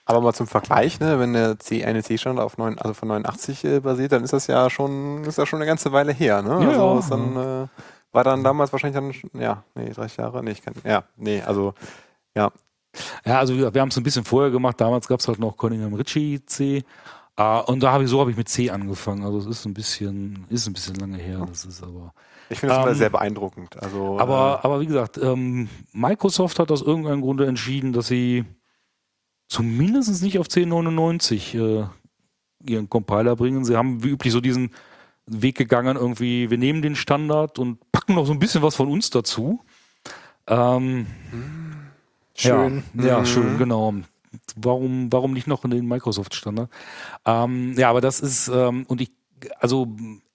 Aber mal zum Vergleich, ne, wenn der C, eine C-Standard auf 9, also von 89 äh, basiert, dann ist das ja schon, ist das schon eine ganze Weile her, ne? Ja, also ist dann, äh, war dann damals wahrscheinlich dann, ja, nee, 30 Jahre, nee, ich kann, ja, nee, also, ja, Ja, also wir, wir haben es ein bisschen vorher gemacht. Damals gab's halt noch Cunningham Ritchie C. Ah, und da habe ich so habe ich mit C angefangen. Also es ist ein bisschen, ist ein bisschen lange her. Das ist aber. ich finde das Ähm, immer sehr beeindruckend. Also, Aber, aber wie gesagt, ähm, Microsoft hat aus irgendeinem Grunde entschieden, dass sie zumindest nicht auf 1099 äh, ihren Compiler bringen. Sie haben wie üblich so diesen Weg gegangen, irgendwie, wir nehmen den Standard und packen noch so ein bisschen was von uns dazu. Ähm, Schön. Ja, ja Mhm. schön, genau. Warum, warum nicht noch in den Microsoft-Standard? Ähm, ja, aber das ist, ähm, und ich, also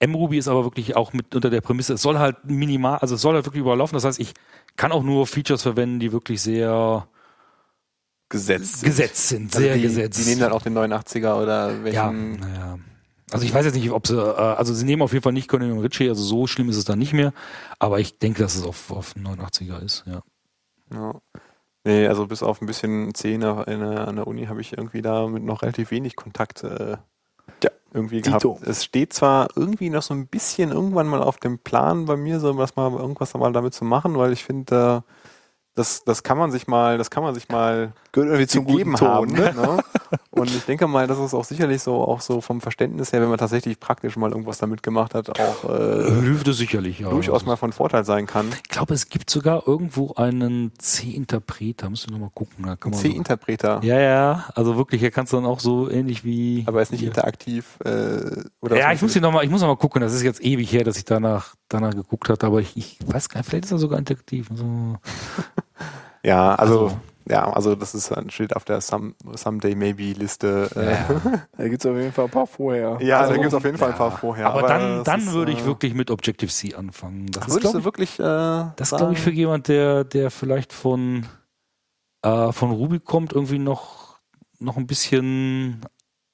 mRuby ist aber wirklich auch mit unter der Prämisse, es soll halt minimal, also es soll halt wirklich überlaufen. Das heißt, ich kann auch nur Features verwenden, die wirklich sehr gesetzt. sind. gesetzt sind, Also sehr die, gesetzt. Die nehmen dann auch den 89er oder ja, welchen. naja. Also ich weiß jetzt nicht, ob sie, äh, also sie nehmen auf jeden Fall nicht Conan Ritchie, also so schlimm ist es dann nicht mehr. Aber ich denke, dass es auf, auf 89er ist, ja. Ja. Nee, also bis auf ein bisschen der, an der Uni habe ich irgendwie damit noch relativ wenig Kontakt äh, Ja, irgendwie Dito. gehabt. Es steht zwar irgendwie noch so ein bisschen irgendwann mal auf dem Plan bei mir, so was mal irgendwas mal damit zu machen, weil ich finde, äh, das, das kann man sich mal, das kann man sich mal Gehört irgendwie zum guten Ton. haben. Ne? Und ich denke mal, das ist auch sicherlich so, auch so vom Verständnis her, wenn man tatsächlich praktisch mal irgendwas damit gemacht hat, auch äh, Hilft es sicherlich, ja. durchaus Also mal von Vorteil sein kann. Ich glaube, es gibt sogar irgendwo einen C-Interpreter. Müssen wir nochmal gucken. Man so, C-Interpreter. ja, ja, also wirklich, hier kannst du dann auch so ähnlich wie. Aber er ist nicht hier. interaktiv. Äh, oder Ja, ich muss hier noch mal, ich muss noch mal gucken. Das ist jetzt ewig her, dass ich danach, danach geguckt hatte, aber ich, ich weiß gar nicht, vielleicht ist er sogar interaktiv. So. Ja, also, Also- ja, also das ist ein Schild auf der Some, Someday Maybe Liste. Äh, Da gibt es auf jeden Fall ein paar vorher. ja, Also, da gibt es auf jeden Fall ein paar ja. vorher. aber, dann, das dann ist, würde ich äh, wirklich mit Objective-C anfangen. Das ist, Würdest glaube du ich, wirklich äh, das ist, glaube ich, für jemand, der, der vielleicht von, äh, von Ruby kommt, irgendwie noch, noch ein bisschen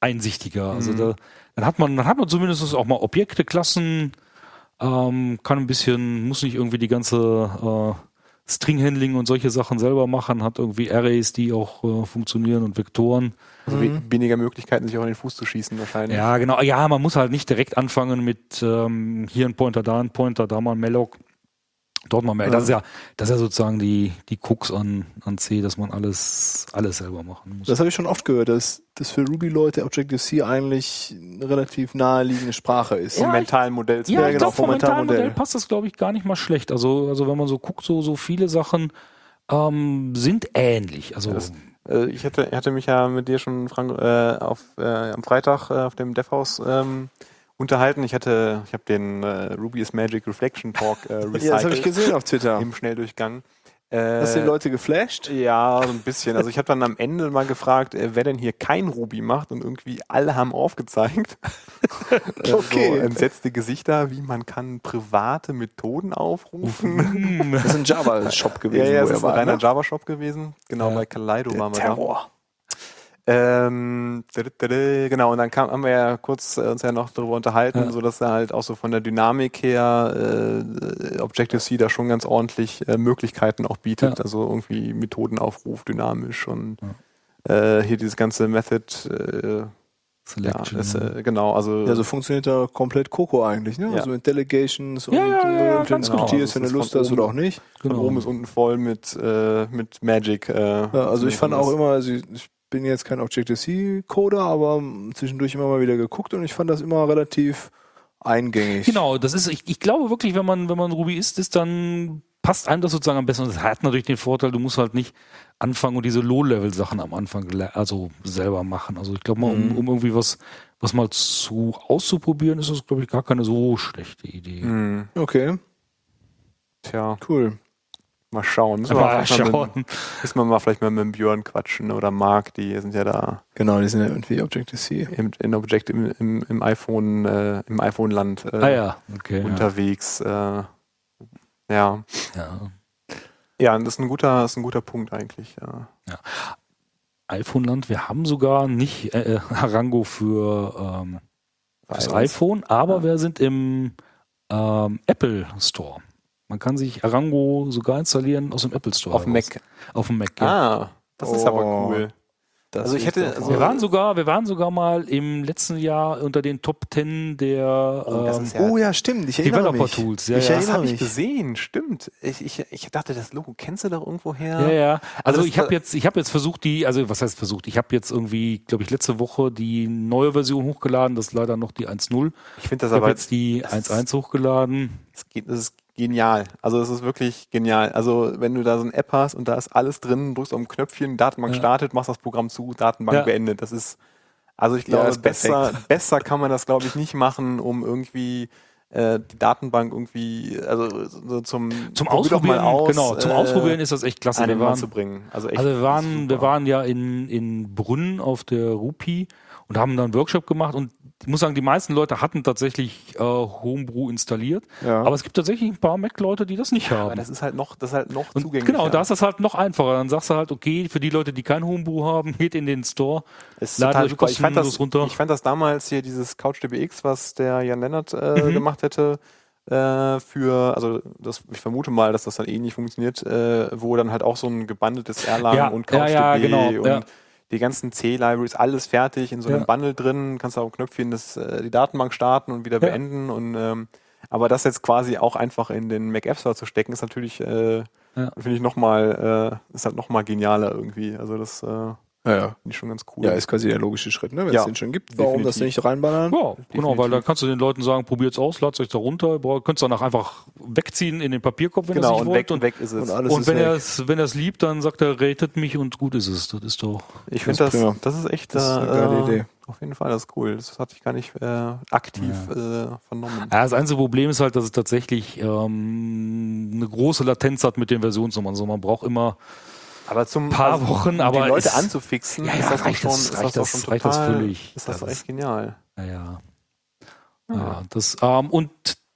einsichtiger. Also Mhm. da, dann hat man, dann hat man zumindest auch mal Objekte, Klassen, ähm, kann ein bisschen, muss nicht irgendwie die ganze äh, String-Handling und solche Sachen selber machen, hat irgendwie Arrays, die auch äh, funktionieren und Vektoren. also we weniger Möglichkeiten, sich auch in den Fuß zu schießen wahrscheinlich. Ja, genau. Ja, man muss halt nicht direkt anfangen mit ähm, hier ein Pointer, da ein Pointer, da mal ein Malloc, dort mal Malloc. Das ist ja, das ist ja sozusagen die, die Krux an, an C, dass man alles, alles selber machen muss. Das habe ich schon oft gehört, dass, dass für Ruby-Leute Objective-C eigentlich eine relativ naheliegende Sprache ist. Vom Ja, ich- mentalen Modell zu ja, Ja, genau, glaube, vom vom mentalen Modell Mentalmodell. passt das, glaube ich, gar nicht mal schlecht. Also, also wenn man so guckt, so, so viele Sachen ähm, sind ähnlich. Also, Das- Äh, ich hatte, ich hatte mich ja mit dir schon, Frank, äh, auf, äh, am Freitag äh, auf dem DevHouse ähm, unterhalten. Ich hatte, ich habe den äh, Ruby is Magic Reflection Talk äh, Ja, das habe ich recycelt gesehen auf Twitter. im Schnelldurchgang. Hast du die Äh, Leute geflasht? Ja, so ein bisschen. Also ich habe dann am Ende mal gefragt, äh, wer denn hier kein Ruby macht und irgendwie alle haben aufgezeigt. Äh, Okay. So entsetzte Gesichter, wie man kann private Methoden aufrufen. Das ist ein Java-Shop gewesen, ja, ja, er ist ein reiner Ne? Java-Shop gewesen. Genau, Ja. bei Kaleido waren wir da. Ähm, genau, und dann kam, haben wir ja kurz äh, uns ja noch darüber unterhalten, Ja. so dass er halt auch so von der Dynamik her äh, Objective-C da schon ganz ordentlich äh, Möglichkeiten auch bietet. Ja. Also irgendwie Methodenaufruf dynamisch und äh, hier dieses ganze Method äh, Selection. das, äh, genau, also, Ja, so funktioniert da komplett Coco eigentlich, ne? Ja. Also mit Delegations und Ja, ja, ja, ja, äh, ganz genau. diskutierst, wenn du ist Lust von hast oder auch nicht. von genau. oben bis unten voll mit, äh, mit Magic. Äh, Ja, also ich fand auch immer, also ich ich bin jetzt kein Objective-C-Coder, aber zwischendurch immer mal wieder geguckt und ich fand das immer relativ eingängig. Genau, das ist, ich, ich glaube wirklich, wenn man, wenn man Rubyist ist, dann passt einem das sozusagen am besten. Und das hat natürlich den Vorteil, du musst halt nicht anfangen und diese Low-Level-Sachen am Anfang also selber machen. Also ich glaube mal, um, um irgendwie was, was mal zu auszuprobieren, ist das, glaube ich, gar keine so schlechte Idee. Hm, Okay, tja, cool. Mal schauen. Müssen mal, vielleicht mal schauen. mit, müssen wir mal vielleicht mal mit dem Björn quatschen oder Marc, die sind ja da Genau, die sind ja irgendwie Objective-C. im, in Object im, im, im iPhone, äh, im iPhone-Land äh, Ah ja, okay. unterwegs. Äh, ja. Ja. ja. Ja, das ist ein guter, das ist ein guter Punkt eigentlich. Ja. iPhone-Land, wir haben sogar nicht äh, äh, Harango für ähm, das iPhone, aber Ja. wir sind im ähm, Apple Store. Man kann sich Arango sogar installieren aus dem Apple Store. Auf dem. Mac. Auf dem Mac, ja. Ah, das ist aber Oh. cool. Das Also ich hätte- also- Wir waren sogar, wir waren sogar mal im letzten Jahr unter den Top 10 der Oh, ähm, ja- oh ja, stimmt. Ich erinnere Developer mich. Tools. Ja, ich ja. Das habe ich mich. gesehen, stimmt. Ich, ich, ich dachte, das Logo kennst du doch irgendwo her. Ja, ja. Also das- ich habe jetzt, ich habe jetzt versucht, die, also was heißt versucht? Ich habe jetzt irgendwie, glaube ich, letzte Woche die neue Version hochgeladen. Das ist leider noch die 1.0. Ich finde das Ich habe aber jetzt die das ist- 1.1 hochgeladen. Es geht, das ist genial. Also es ist wirklich genial. Also wenn du da so eine App hast und da ist alles drin, drückst auf ein Knöpfchen, Datenbank Ja. startet, machst das Programm zu, Datenbank Ja. beendet. Das ist, also ich Ja, glaube, ist besser, besser kann man das, glaube ich, nicht machen, um irgendwie äh, die Datenbank irgendwie, also so zum, Zum Ausprobieren, aus, genau, zum äh, Ausprobieren ist das echt klasse. Wir waren, zu bringen. Also, echt also wir waren, wir waren ja in, in Brünn auf der Rupi und haben da einen Workshop gemacht und ich muss sagen, die meisten Leute hatten tatsächlich äh, Homebrew installiert, Ja. aber es gibt tatsächlich ein paar Mac-Leute, die das nicht aber haben. das ist halt noch, das ist halt noch zugänglicher. genau, da ist das halt noch einfacher. Dann sagst du halt, okay, für die Leute, die kein Homebrew haben, geht in den Store. Ist Ladet euch super. Ich fand, das, kostenlos runter. ich fand das damals hier dieses CouchDBX, was der Jan Lennart äh, Mhm. gemacht hätte, äh, für, also das, ich vermute mal, dass das dann ähnlich funktioniert, äh, wo dann halt auch so ein gebundeltes Erlang Ja, und ja, CouchDB ja, genau, und ja. Die ganzen C-Libraries, alles fertig in so einem Ja. Bundle drin, kannst du auf ein Knöpfchen das, äh, die Datenbank starten und wieder Ja. beenden und ähm, aber das jetzt quasi auch einfach in den Mac App Store zu stecken, ist natürlich, äh, Ja. finde ich nochmal, äh, ist halt nochmal genialer irgendwie. Also das äh, finde ja, ja. ich schon ganz cool. ja, ist quasi der logische Schritt, ne? Wenn Ja, es den schon gibt, warum das definitiv. nicht reinballern? Ja, genau, weil Definitiv. da kannst du den Leuten sagen, probiert's aus, ladet euch da runter, ihr könnt es danach einfach wegziehen in den Papierkorb, wenn ihr es genau, nicht und wollt. weg, und weg ist es. und alles und ist wenn weg. er es wenn er es liebt, dann sagt er, ratet mich und gut ist es. Das ist doch. Ich Das finde das, prima. das ist echt Das ist eine äh, geile Idee. Auf jeden Fall, das ist cool. Das hatte ich gar nicht äh, aktiv äh, vernommen. Ja, das einzige Problem ist halt, dass es tatsächlich ähm, eine große Latenz hat mit den Versionsnummern. Also man braucht immer Aber zum Paar Wochen, um aber die Leute es- anzufixen, Ja, ist ja, das doch reicht schon, das- ist reicht das, das- schon reicht das völlig. Ist das, Das ist- echt genial. Naja. Ja, das, ähm, und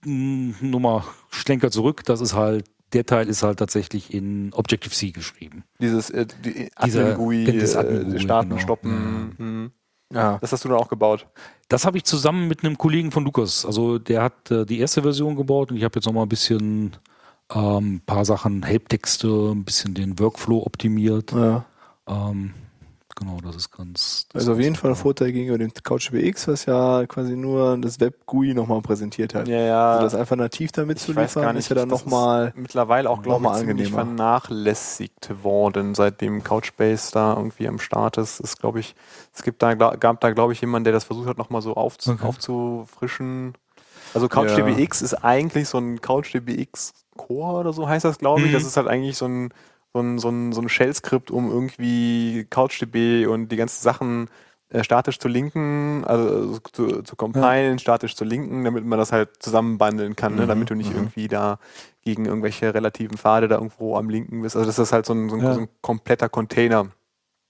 mh, nochmal Schlenker zurück, das ist halt, der Teil ist halt tatsächlich in Objective-C geschrieben. Dieses äh, die Dieser- Admin-GUI, das äh, starten, genau. stoppen. Mhm. Ja. Das hast du dann auch gebaut. Das habe ich zusammen mit einem Kollegen von Lukas. Also der hat äh, die erste Version gebaut und ich habe jetzt nochmal ein bisschen ähm, paar Sachen, Helptexte, ein bisschen den Workflow optimiert. ja. Ähm, genau, das ist ganz. Das Also auf ist jeden Fall ein. Vorteil gegenüber dem CouchDBX, was ja quasi nur das Web-GUI nochmal präsentiert hat. Ja, ja. Also das einfach nativ damit ich zu weiß gar liefern, nicht, ist ja dann nochmal. ist mittlerweile auch, glaube ich, ziemlich angenehmer. vernachlässigt worden, seitdem Couchbase da irgendwie am Start ist. ist glaube ich, es gibt da, gab da, glaube ich, jemanden, der das versucht hat, nochmal so aufzu Okay. aufzufrischen. Also CouchDBX ist eigentlich so ein CouchDBX Core oder so heißt das, glaube ich. Mhm. Das ist halt eigentlich so ein, so ein, so ein, so ein Shell-Skript, um irgendwie CouchDB und die ganzen Sachen äh, statisch zu linken, also zu, zu compilen, statisch zu linken, damit man das halt zusammenbandeln kann, ne? Mhm, damit du nicht mhm. irgendwie da gegen irgendwelche relativen Pfade da irgendwo am linken bist. Also das halt so ein, so ein, Ja. so ein kompletter Container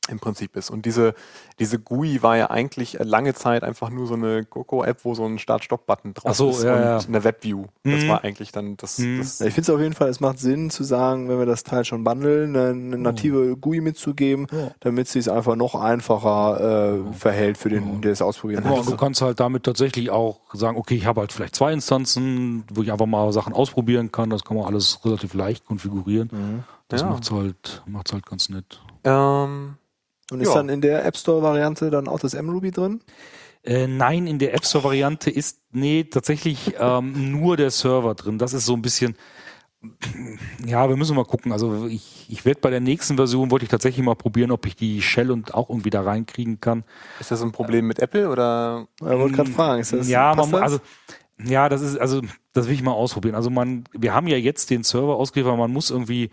im Prinzip ist. Und diese, diese GUI war ja eigentlich lange Zeit einfach nur so eine Coco-App, wo so ein Start-Stop-Button drauf Ach so, ist ja, und ja. eine Webview. Das Mhm. war eigentlich dann das, Mhm. das Ja, ich finde es auf jeden Fall, es macht Sinn zu sagen, wenn wir das Teil schon bundeln, eine, eine native GUI mitzugeben, Ja. damit sie es einfach noch einfacher äh, verhält für den, der es ausprobieren Ja, und du möchte. kannst halt damit tatsächlich auch sagen, okay, ich habe halt vielleicht zwei Instanzen, wo ich einfach mal Sachen ausprobieren kann. Das kann man alles relativ leicht konfigurieren. Mhm. Das Ja. macht's halt, macht's halt ganz nett. ähm, Und ist Ja. dann in der App Store Variante dann auch das mRuby drin? Äh, nein, in der App Store Variante ist nee tatsächlich ähm, nur der Server drin. Das ist so ein bisschen ja, wir müssen mal gucken. Also ich, ich werde bei der nächsten Version wollte ich tatsächlich mal probieren, ob ich die Shell und auch irgendwie da reinkriegen kann. Ist das ein Problem mit Apple oder? Ich wollte gerade fragen, ist das ja, man, das? also ja, das ist also das will ich mal ausprobieren. Also man, wir haben ja jetzt den Server ausgeliefert, man muss irgendwie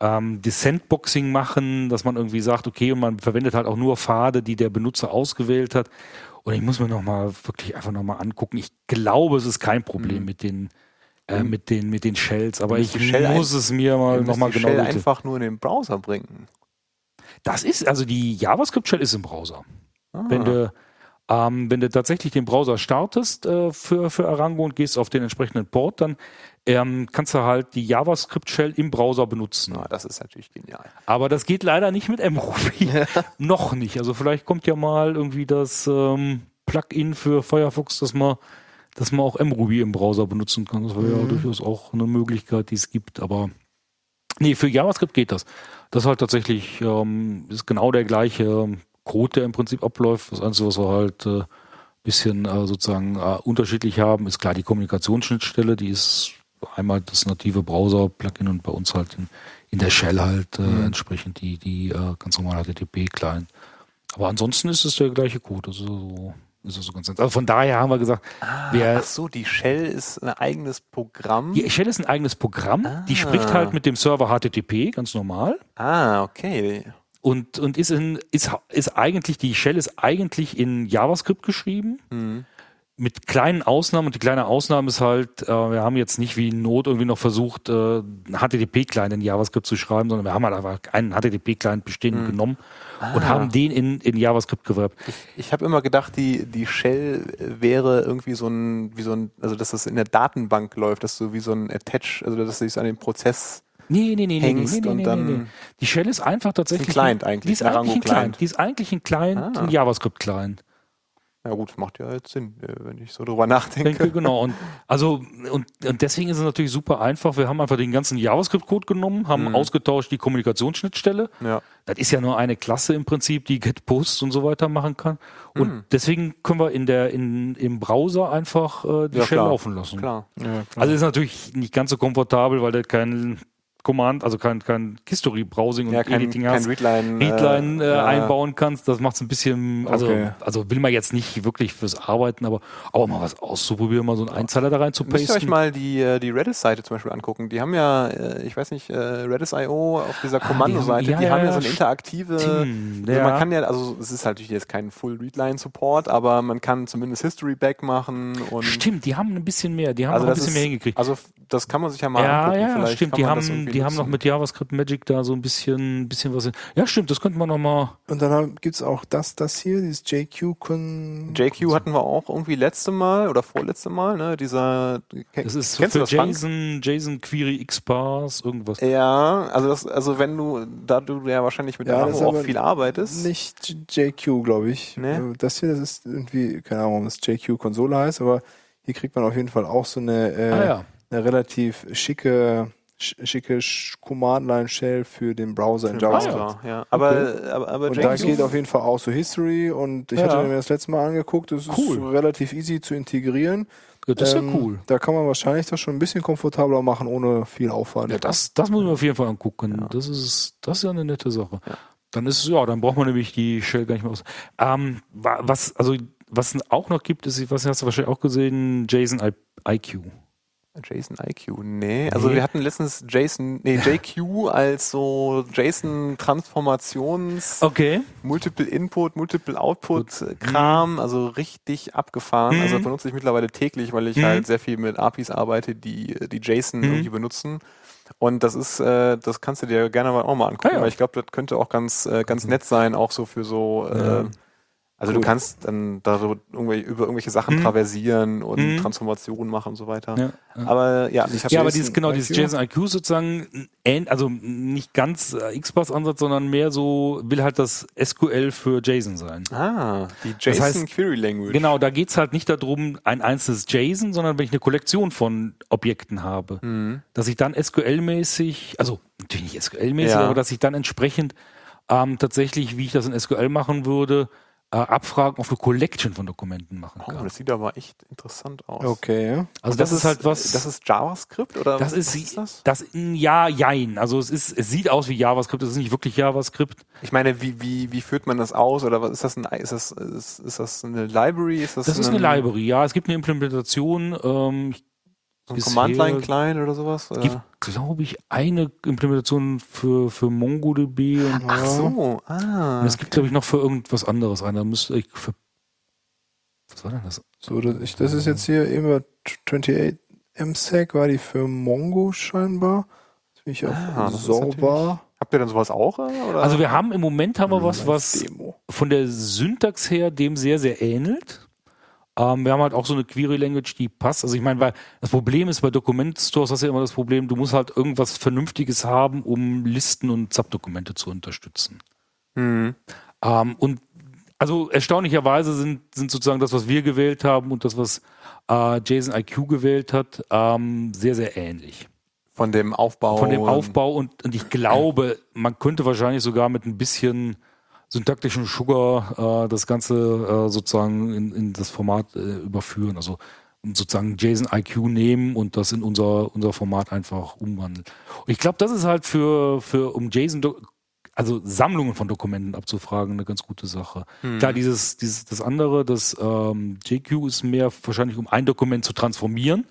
ähm, die Sandboxing machen, dass man irgendwie sagt, okay, und man verwendet halt auch nur Pfade, die der Benutzer ausgewählt hat. Und ich muss mir noch mal wirklich einfach noch mal angucken. Ich glaube, es ist kein Problem Mhm. mit den äh, mit den mit den Shells, aber ich Shell muss es mir mal Du noch musst mal die genau Shell einfach nur in den Browser bringen. Das ist also die JavaScript Shell ist im Browser. Ah. Wenn du ähm, wenn du tatsächlich den Browser startest äh, für, für Arango und gehst auf den entsprechenden Port, dann ähm, kannst du halt die JavaScript-Shell im Browser benutzen. Na, das ist natürlich genial. Aber das geht leider nicht mit mRuby. Noch nicht. Also vielleicht kommt ja mal irgendwie das ähm, Plugin für Firefox, dass man, dass man auch mRuby im Browser benutzen kann. Das wäre ja durchaus auch eine Möglichkeit, die es gibt. Aber nee, für JavaScript geht das. Das ist halt tatsächlich ähm, ist genau der gleiche Code, der im Prinzip abläuft. Das Einzige, was wir halt äh, bisschen äh, sozusagen äh, unterschiedlich haben, ist klar die Kommunikationsschnittstelle, die ist einmal das native Browser-Plugin und bei uns halt in, in der Shell halt äh, entsprechend die, die äh, ganz normale HTTP-Client. Aber ansonsten ist es der gleiche Code. Also so ist es so ganz also von daher haben wir gesagt, wer Ach so, die Shell ist ein eigenes Programm. die Shell ist ein eigenes Programm, die spricht halt mit dem Server HTTP ganz normal Ah, okay. und, und ist, in, ist, ist eigentlich, die Shell ist eigentlich in JavaScript geschrieben. Mit kleinen Ausnahmen und die kleine Ausnahme ist halt, äh, wir haben jetzt nicht wie Not irgendwie noch versucht, äh, einen HTTP-Client in JavaScript zu schreiben, sondern wir haben halt einfach einen HTTP-Client bestehenden genommen und haben den in, in JavaScript gewrappt. Ich habe immer gedacht, die, die Shell wäre irgendwie so ein, wie so ein, also dass das in der Datenbank läuft, dass so wie so ein Attach, also dass du dich an den Prozess Nee, nee, nee, nee, nee, Hängst nee, nee, und nee, dann- nee. Die Shell ist einfach tatsächlich. Client eigentlich, Die ist ein eigentlich ein Arango-Client. Client. Die ist eigentlich ein Client, Ah. ein JavaScript-Client. Ja gut, macht ja jetzt Sinn, äh, wenn ich so drüber nachdenke. denke, genau. Und also und, und deswegen ist es natürlich super einfach. Wir haben einfach den ganzen JavaScript-Code genommen, haben ausgetauscht die Kommunikationsschnittstelle. Ja. Das ist ja nur eine Klasse im Prinzip, die Get Posts und so weiter machen kann. Und deswegen können wir in der in, im Browser einfach äh, die Ja, Shell klar. laufen lassen. Klar. Also ist natürlich nicht ganz so komfortabel, weil der kein Command, also kein, kein History-Browsing und Ja, kein, Editing kein hast. Readline. Readline äh, ja. einbauen kannst, das macht es ein bisschen, also, Okay. also will man jetzt nicht wirklich fürs Arbeiten, aber auch mal was auszuprobieren, mal so einen Einzeiler da rein zu Müsst ihr euch pasten. mal die, äh, die Redis-Seite zum Beispiel angucken. Die haben ja, äh, ich weiß nicht, äh, Redis.io auf dieser Kommandoseite, Ah, die haben- die ja, haben ja ja, so eine interaktive, stimmt, also ja. man kann ja, also es ist natürlich jetzt kein Full-Readline-Support, aber man kann zumindest History-Back machen und Stimmt, die haben ein bisschen mehr, die haben also ein bisschen ist, mehr hingekriegt. Also das kann man sich ja mal ja, angucken. ja, Vielleicht stimmt, die haben, die haben noch mit JavaScript Magic da so ein bisschen, bisschen was. Ja, stimmt, das könnte man noch mal. Und dann gibt's auch das, das hier, dieses JQ Con. JQ hatten wir auch irgendwie letzte Mal oder vorletzte Mal, ne? Dieser Das ist kennst für du das Frank? JSON, JSON Query XPath, irgendwas. Ja, also das, also wenn du, da du ja wahrscheinlich mit Ja, Armo auch viel arbeitest, Nicht JQ, glaube ich. Nee? Äh, Das hier, das ist irgendwie, keine Ahnung, warum das JQ-Konsole heißt, aber hier kriegt man auf jeden Fall auch so eine, äh, Ah ja. eine relativ schicke, sch- schicke Sch- Command-Line-Shell für den Browser in Ja, JavaScript. ja. Aber, aber, aber Und da geht auf jeden Fall auch so History und ich Ja. hatte mir das letzte Mal angeguckt, das Cool. ist relativ easy zu integrieren. Ja, das ist Ähm, ja cool. Da kann man wahrscheinlich das schon ein bisschen komfortabler machen, ohne viel Aufwand. Ja, das, das muss man auf jeden Fall angucken. Das ist, das ist ja eine nette Sache. Dann ist es, ja, dann braucht man nämlich die Shell gar nicht mehr aus. Ähm, wa- was, also, was es auch noch gibt, ist, was hast du wahrscheinlich auch gesehen, JSON IQ. JSON IQ, nee. Also Nee. wir hatten letztens JSON, nee, JQ als so JSON Transformations Okay. Multiple Input, Multiple Output äh, Kram, also richtig abgefahren. Mhm. Also benutze ich mittlerweile täglich, weil ich Mhm. halt sehr viel mit APIs arbeite, die die JSON Mhm. irgendwie benutzen. Und das ist, äh, das kannst du dir gerne mal auch mal angucken, Ah ja. weil ich glaube, das könnte auch ganz, äh, ganz nett sein, auch so für so, Ja. äh, also Cool. du kannst dann da so irgendwelche, über irgendwelche Sachen Mhm. traversieren und Mhm. Transformationen machen und so weiter. Ja, ja. Aber ja, ich habe Ja, aber dieses, genau, dieses? JSON IQ sozusagen, also nicht ganz äh, XPath-Ansatz, sondern mehr so, will halt das SQL für JSON sein. Ah, die Das JSON heißt- Query Language. Genau, da geht's halt nicht darum, ein einzelnes JSON, sondern wenn ich eine Kollektion von Objekten habe, Mhm. dass ich dann SQL-mäßig, also natürlich nicht SQL-mäßig, Ja. aber dass ich dann entsprechend ähm, tatsächlich, wie ich das in SQL machen würde, äh, Abfragen auf eine Collection von Dokumenten machen Oh, kann. das sieht aber echt interessant aus. Okay. also Und das, ist halt was. Das ist JavaScript oder das was ist, ist das? das ja, jein. Also es ist, es sieht aus wie JavaScript, es ist nicht wirklich JavaScript. Ich meine, wie, wie, wie führt man das aus? Oder was ist das ein, ist das, ist, ist das eine Library? Ist das, Das ist ein, eine Library, ja. Es gibt eine Implementation. Ähm, So ein Command-Line-Client oder sowas? es Oder? gibt, glaube ich, eine Implementation für, für MongoDB. Und, Ach so, ah. und es gibt, glaube ich, noch für irgendwas anderes eine. Da müsste ich für, was war denn das? So, das, ich, das ist jetzt hier immer 28 MSEC, war die für Mongo scheinbar. Jetzt bin ich auf Ah, das sauber. Habt ihr denn sowas auch? äh, Oder? Also wir haben im Moment haben wir was, was Demo. von der Syntax her dem sehr, sehr ähnelt. Ähm, wir haben halt auch so eine Query-Language, die passt. Also ich meine, weil das Problem ist, bei Dokumentstores hast du ja immer das Problem, du musst halt irgendwas Vernünftiges haben, um Listen und Subdokumente zu unterstützen. hm. Ähm, und also erstaunlicherweise sind, sind sozusagen das, was wir gewählt haben und das, was äh, Jason IQ gewählt hat, ähm, sehr, sehr ähnlich. Von dem Aufbau. Von dem Aufbau und, und ich glaube, man könnte wahrscheinlich sogar mit ein bisschen syntaktischen Sugar äh, das Ganze äh, sozusagen in, in das Format äh, überführen. Also sozusagen JSON IQ nehmen und das in unser, unser Format einfach umwandeln. Und ich glaube, das ist halt für, für um JSON, also Sammlungen von Dokumenten abzufragen, eine ganz gute Sache. Hm. Klar, dieses, dieses, das andere, das ähm, JQ ist mehr wahrscheinlich, um ein Dokument zu transformieren.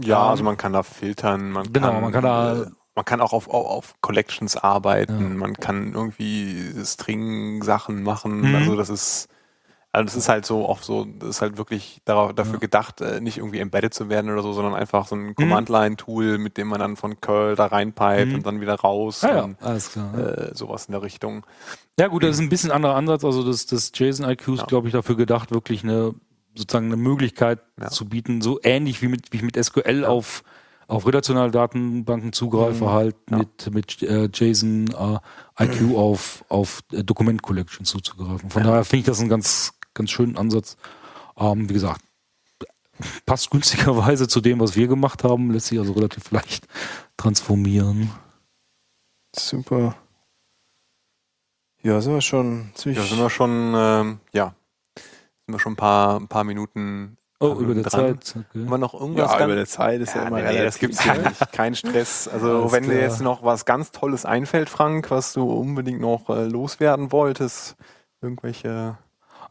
Ja, Ähm, also man kann da filtern. Man genau, kann, man kann da- äh, man kann auch auf, auf, auf Collections arbeiten. Ja. Man kann irgendwie String-Sachen machen. Mhm. Also das ist, also das ist halt so oft so, das ist halt wirklich darauf, dafür Ja. gedacht, äh, nicht irgendwie embedded zu werden oder so, sondern einfach so Mhm. ein Command-Line-Tool, mit dem man dann von Curl da reinpipet Mhm. und dann wieder raus. Ja, und, alles klar. äh, sowas in der Richtung. Ja gut, das ist ein bisschen anderer Ansatz. Also das, das JSON IQ ist, Ja. glaube ich, dafür gedacht, wirklich eine sozusagen eine Möglichkeit Ja. zu bieten, so ähnlich wie mit wie ich mit SQL auf auf relationale Datenbanken zugreife, Mhm. halt Ja. mit mit äh, JSON äh, IQ auf auf äh, Dokument Collection zuzugreifen. Von Ja. daher finde ich das einen ganz ganz schönen Ansatz. Ähm, wie gesagt, passt günstigerweise zu dem, was wir gemacht haben, lässt sich also relativ leicht transformieren. Super. Ja, sind wir schon ziemlich. Da sind wir schon, ähm, ja, sind wir schon ein paar, ein paar Minuten Oh, dran. über der Zeit. Haben Okay. wir noch irgendwas ja, über der Zeit ist ja, Ja, immer nee, nee, das gibt's hier nicht. Kein Stress. Also Alles wenn dir klar. jetzt noch was ganz Tolles einfällt, Frank, was du unbedingt noch äh, loswerden wolltest, irgendwelche,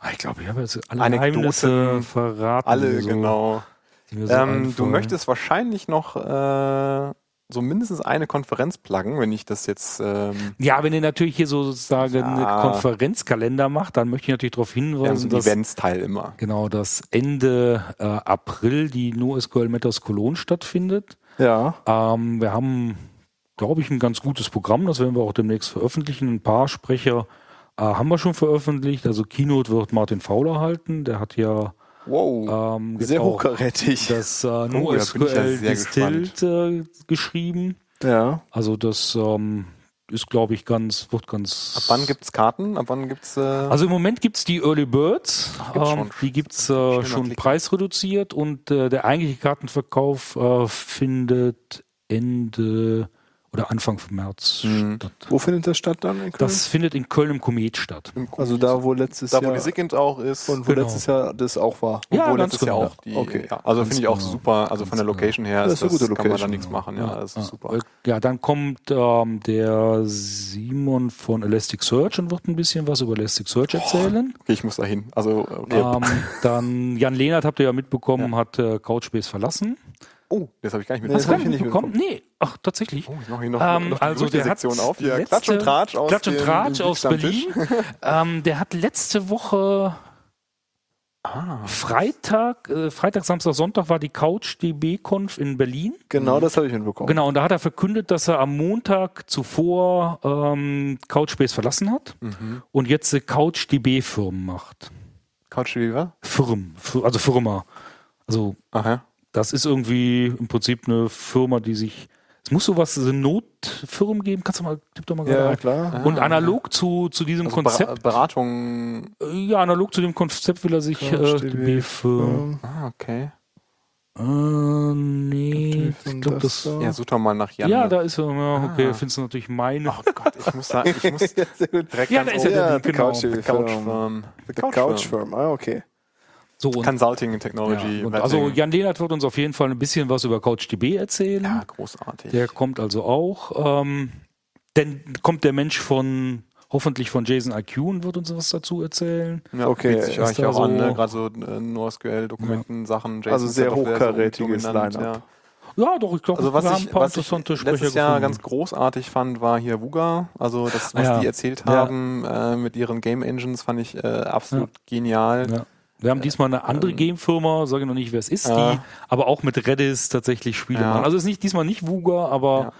Ah, Ich glaube, ich habe jetzt alle Anekdoten, Geheimnisse verraten. alle so, genau. so ähm, du möchtest wahrscheinlich noch äh, so mindestens eine Konferenz pluggen, wenn ich das jetzt. Ähm, Ja, wenn ihr natürlich hier so sozusagen Ja. einen Konferenzkalender macht, dann möchte ich natürlich darauf wir haben so hinweisen, einen dass Events-Teil immer. genau das Ende äh, April die NoSQL Matters Cologne stattfindet. Ja. Ähm, wir haben, glaube ich, ein ganz gutes Programm. Das werden wir auch demnächst veröffentlichen. Ein paar Sprecher äh, haben wir schon veröffentlicht. Also Keynote wird Martin Fauler halten. Der hat ja Wow. ähm, Sehr hochkarätig. das äh, ja NoSQL sehr Distilled äh, geschrieben. Ja. Also das ähm, ist, glaube ich, ganz, wird ganz. Ab wann gibt's Karten? Ab wann gibt's? Äh, Also im Moment gibt's die Early Birds, gibt's ähm, die gibt's Schnell äh, schon preisreduziert und äh, der eigentliche Kartenverkauf äh, findet Ende oder Anfang März Mhm. statt. Wo findet das statt dann in Köln? Das findet in Köln im Komet statt. im also da, wo letztes da wo Jahr die Sigint auch ist. und wo Genau. letztes Jahr das auch war. Und Ja, wo ganz letztes Jahr genau. auch die. Okay. Ja, also finde ich auch genau. super. Also von der genau. Location her Das ist ist eine das, gute kann man da Location, nichts genau. machen. Ja, das ist super. Äh, Ja, dann kommt ähm, der Simon von Elasticsearch und wird ein bisschen was über Elasticsearch erzählen. Okay, ich muss da hin. Also, okay. Ähm, dann Jan Lehnert, habt ihr ja mitbekommen, hat äh, Couchbase verlassen. Oh, das habe ich gar nicht Nee, das mitbekommen. hab ich nicht mitbekommen? Nee, ach, tatsächlich. Oh, ich mache hier noch, Ähm, noch die also der hat Gerüchte-Sektion auf. Hier, letzte- Klatsch und Tratsch aus, Klatsch und Tratsch aus. Berlin. ähm, der hat letzte Woche Ah, Freitag, äh, Freitag, Samstag, Sonntag war die Couch DB-Conf in Berlin. Genau, das habe ich mitbekommen. Genau, und da hat er verkündet, dass er am Montag zuvor ähm, Couchbase verlassen hat mhm. und jetzt äh, Couch DB-Firmen macht. Couch Fever? Firmen, Fir- also Firma. Also Aha. Das ist irgendwie im Prinzip eine Firma, die sich. Es muss sowas, so Notfirmen geben. Kannst du mal, tipp doch mal gerade Ja, rein. klar. Und analog zu, zu diesem Also Konzept, Ber Beratung. äh, ja, analog zu dem Konzept will er sich äh. Ähm, Ah, okay. Äh, nee, ich glaube, das das. Ja, such doch mal nach Jan. Ja, da ist er. Ja, okay, Ah. findest du natürlich meine. Oh Gott, ich muss sagen, ich muss ja, sehr gut. direkt Ja, ganz da ist er, Ja, Link, The genau. Couch The Firm. Couch Firm. The Couch Firm, ah, okay. So, und, Consulting ja, Technology. und Mapping. also Jan Lehnert wird uns auf jeden Fall ein bisschen was über CouchDB erzählen. ja, großartig. Der kommt also auch. Ähm, dann kommt der Mensch von, hoffentlich von Jason IQ und wird uns was dazu erzählen. ja, okay, bietet eigentlich da auch an, so- ne? gerade so äh, NoSQL-Dokumenten, Sachen. Also sehr ja hochkarätiges dominant, Line-up. Ja, doch, ich glaube, Also was wir haben ich, ein paar was ich interessante Sprecher letztes Jahr gefunden. ganz großartig fand, war hier Wuga. Also das, was Ja. die erzählt Ja. haben äh, mit ihren Game Engines, fand ich äh, absolut genial. Wir haben diesmal eine andere Game-Firma, sage noch nicht, wer es ist, Ja. die aber auch mit Redis tatsächlich Spiele Ja. machen. Also es ist nicht diesmal nicht Wuga, aber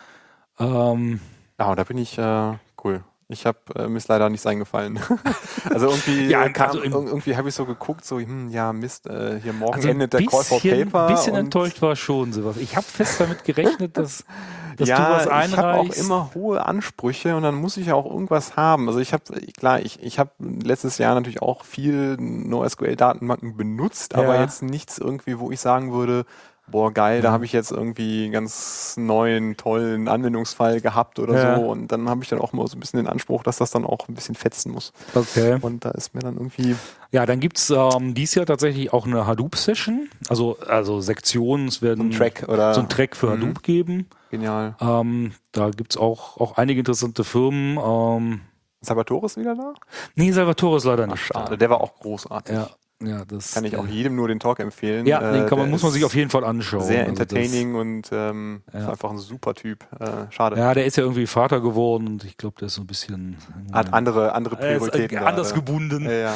ähm, Ja, und da bin ich äh, cool. Ich habe äh, mir ist leider nichts eingefallen. also irgendwie, Ja, kam, also irgendwie habe ich so geguckt, so hm, ja Mist, äh, hier morgen also ein endet der Call for bisschen, Paper. bisschen und- enttäuscht war schon sowas. Ich habe fest damit gerechnet, dass, dass ja, du was ich habe auch einreichst. immer hohe Ansprüche und dann muss ich auch irgendwas haben. Also ich habe klar, ich, ich habe letztes Jahr natürlich auch viel NoSQL-Datenbanken benutzt, aber Ja. jetzt nichts irgendwie, wo ich sagen würde, boah geil, da habe ich jetzt irgendwie einen ganz neuen, tollen Anwendungsfall gehabt oder Ja. so. Und dann habe ich dann auch mal so ein bisschen den Anspruch, dass das dann auch ein bisschen fetzen muss. okay. Und da ist mir dann irgendwie Ja, dann gibt's ähm, dieses Jahr tatsächlich auch eine Hadoop-Session. Also, also Sektionen, es werden ein Track oder so ein Track für Mhm. Hadoop geben. genial. Ähm, da gibt's auch, auch einige interessante Firmen. Ähm, Salvatore ist wieder da? nee, Salvatore ist leider Ach, nicht schade, da. der war auch großartig. Ja, ja, das Kann ich auch äh, jedem nur den Talk empfehlen. Ja, Äh, den kann man, der muss man sich auf jeden Fall anschauen. Sehr Also das- entertaining und ähm, Ja. ist einfach ein super Typ. Äh, schade. Ja, der ist ja irgendwie Vater geworden und ich glaube, der ist so ein bisschen Hat andere, andere Er ist, äh, Prioritäten. anders gerade. gebunden. Ja, ja.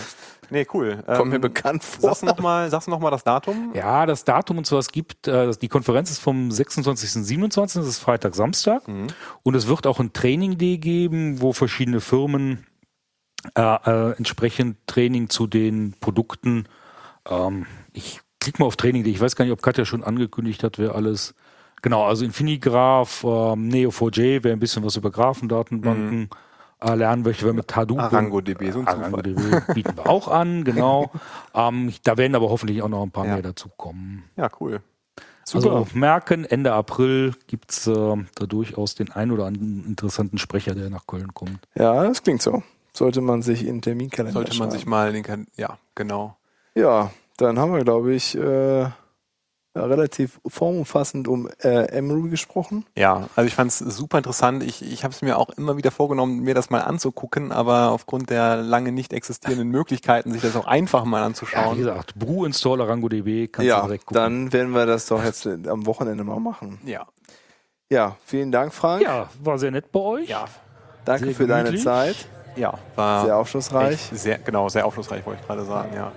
Nee, cool. Kommt mir Ähm, bekannt vor. Sagst du nochmal noch mal das Datum? Ja, das Datum und zwar, es gibt, äh, die Konferenz ist vom 26. und 27. Das ist Freitag, Samstag. Mhm. Und es wird auch ein Training Day geben, wo verschiedene Firmen äh, äh, entsprechend Training zu den Produkten. Ähm, ich klicke mal auf Training. Ich weiß gar nicht, ob Katja schon angekündigt hat, wer alles. Genau, also Infinigraph, ähm, Neo4j, wer ein bisschen was über Graphendatenbanken äh, lernen möchte, wer mit Hadoop. ArangoDB, so ein. ArangoDB bieten wir auch an, genau. ähm, da werden aber hoffentlich auch noch ein paar Ja. mehr dazu kommen. Ja, cool. Super. Also merken, Ende April gibt's äh, da durchaus den ein oder anderen interessanten Sprecher, der nach Köln kommt. Ja, das klingt so. Sollte man sich in den Terminkalender Sollte man sich schreiben. mal den kan ja, genau. Ja, dann haben wir, glaube ich, äh, ja, relativ formumfassend um äh, MRUBY gesprochen. Ja, also ich fand es super interessant. Ich, ich habe es mir auch immer wieder vorgenommen, mir das mal anzugucken, aber aufgrund der lange nicht existierenden Möglichkeiten, sich das auch einfach mal Ja, wie anzuschauen. gesagt, Brew Installer RangoDB kannst ja, du direkt gucken. dann werden wir das doch jetzt am Wochenende mal machen. Ja. Ja, vielen Dank, Frank. Ja, war sehr nett bei euch. Ja. Danke sehr für deine gemütlich. Zeit. Ja, war Sehr aufschlussreich. sehr, genau, sehr aufschlussreich, wollte ich gerade sagen, ja.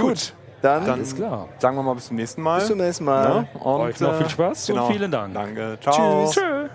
Gut, Dann, Dann- Ist klar. sagen wir mal bis zum nächsten Mal. bis zum nächsten Mal. Ne? Und, Euch noch viel Spaß und genau. vielen Dank. Danke. Ciao. Tschüss. Tschö.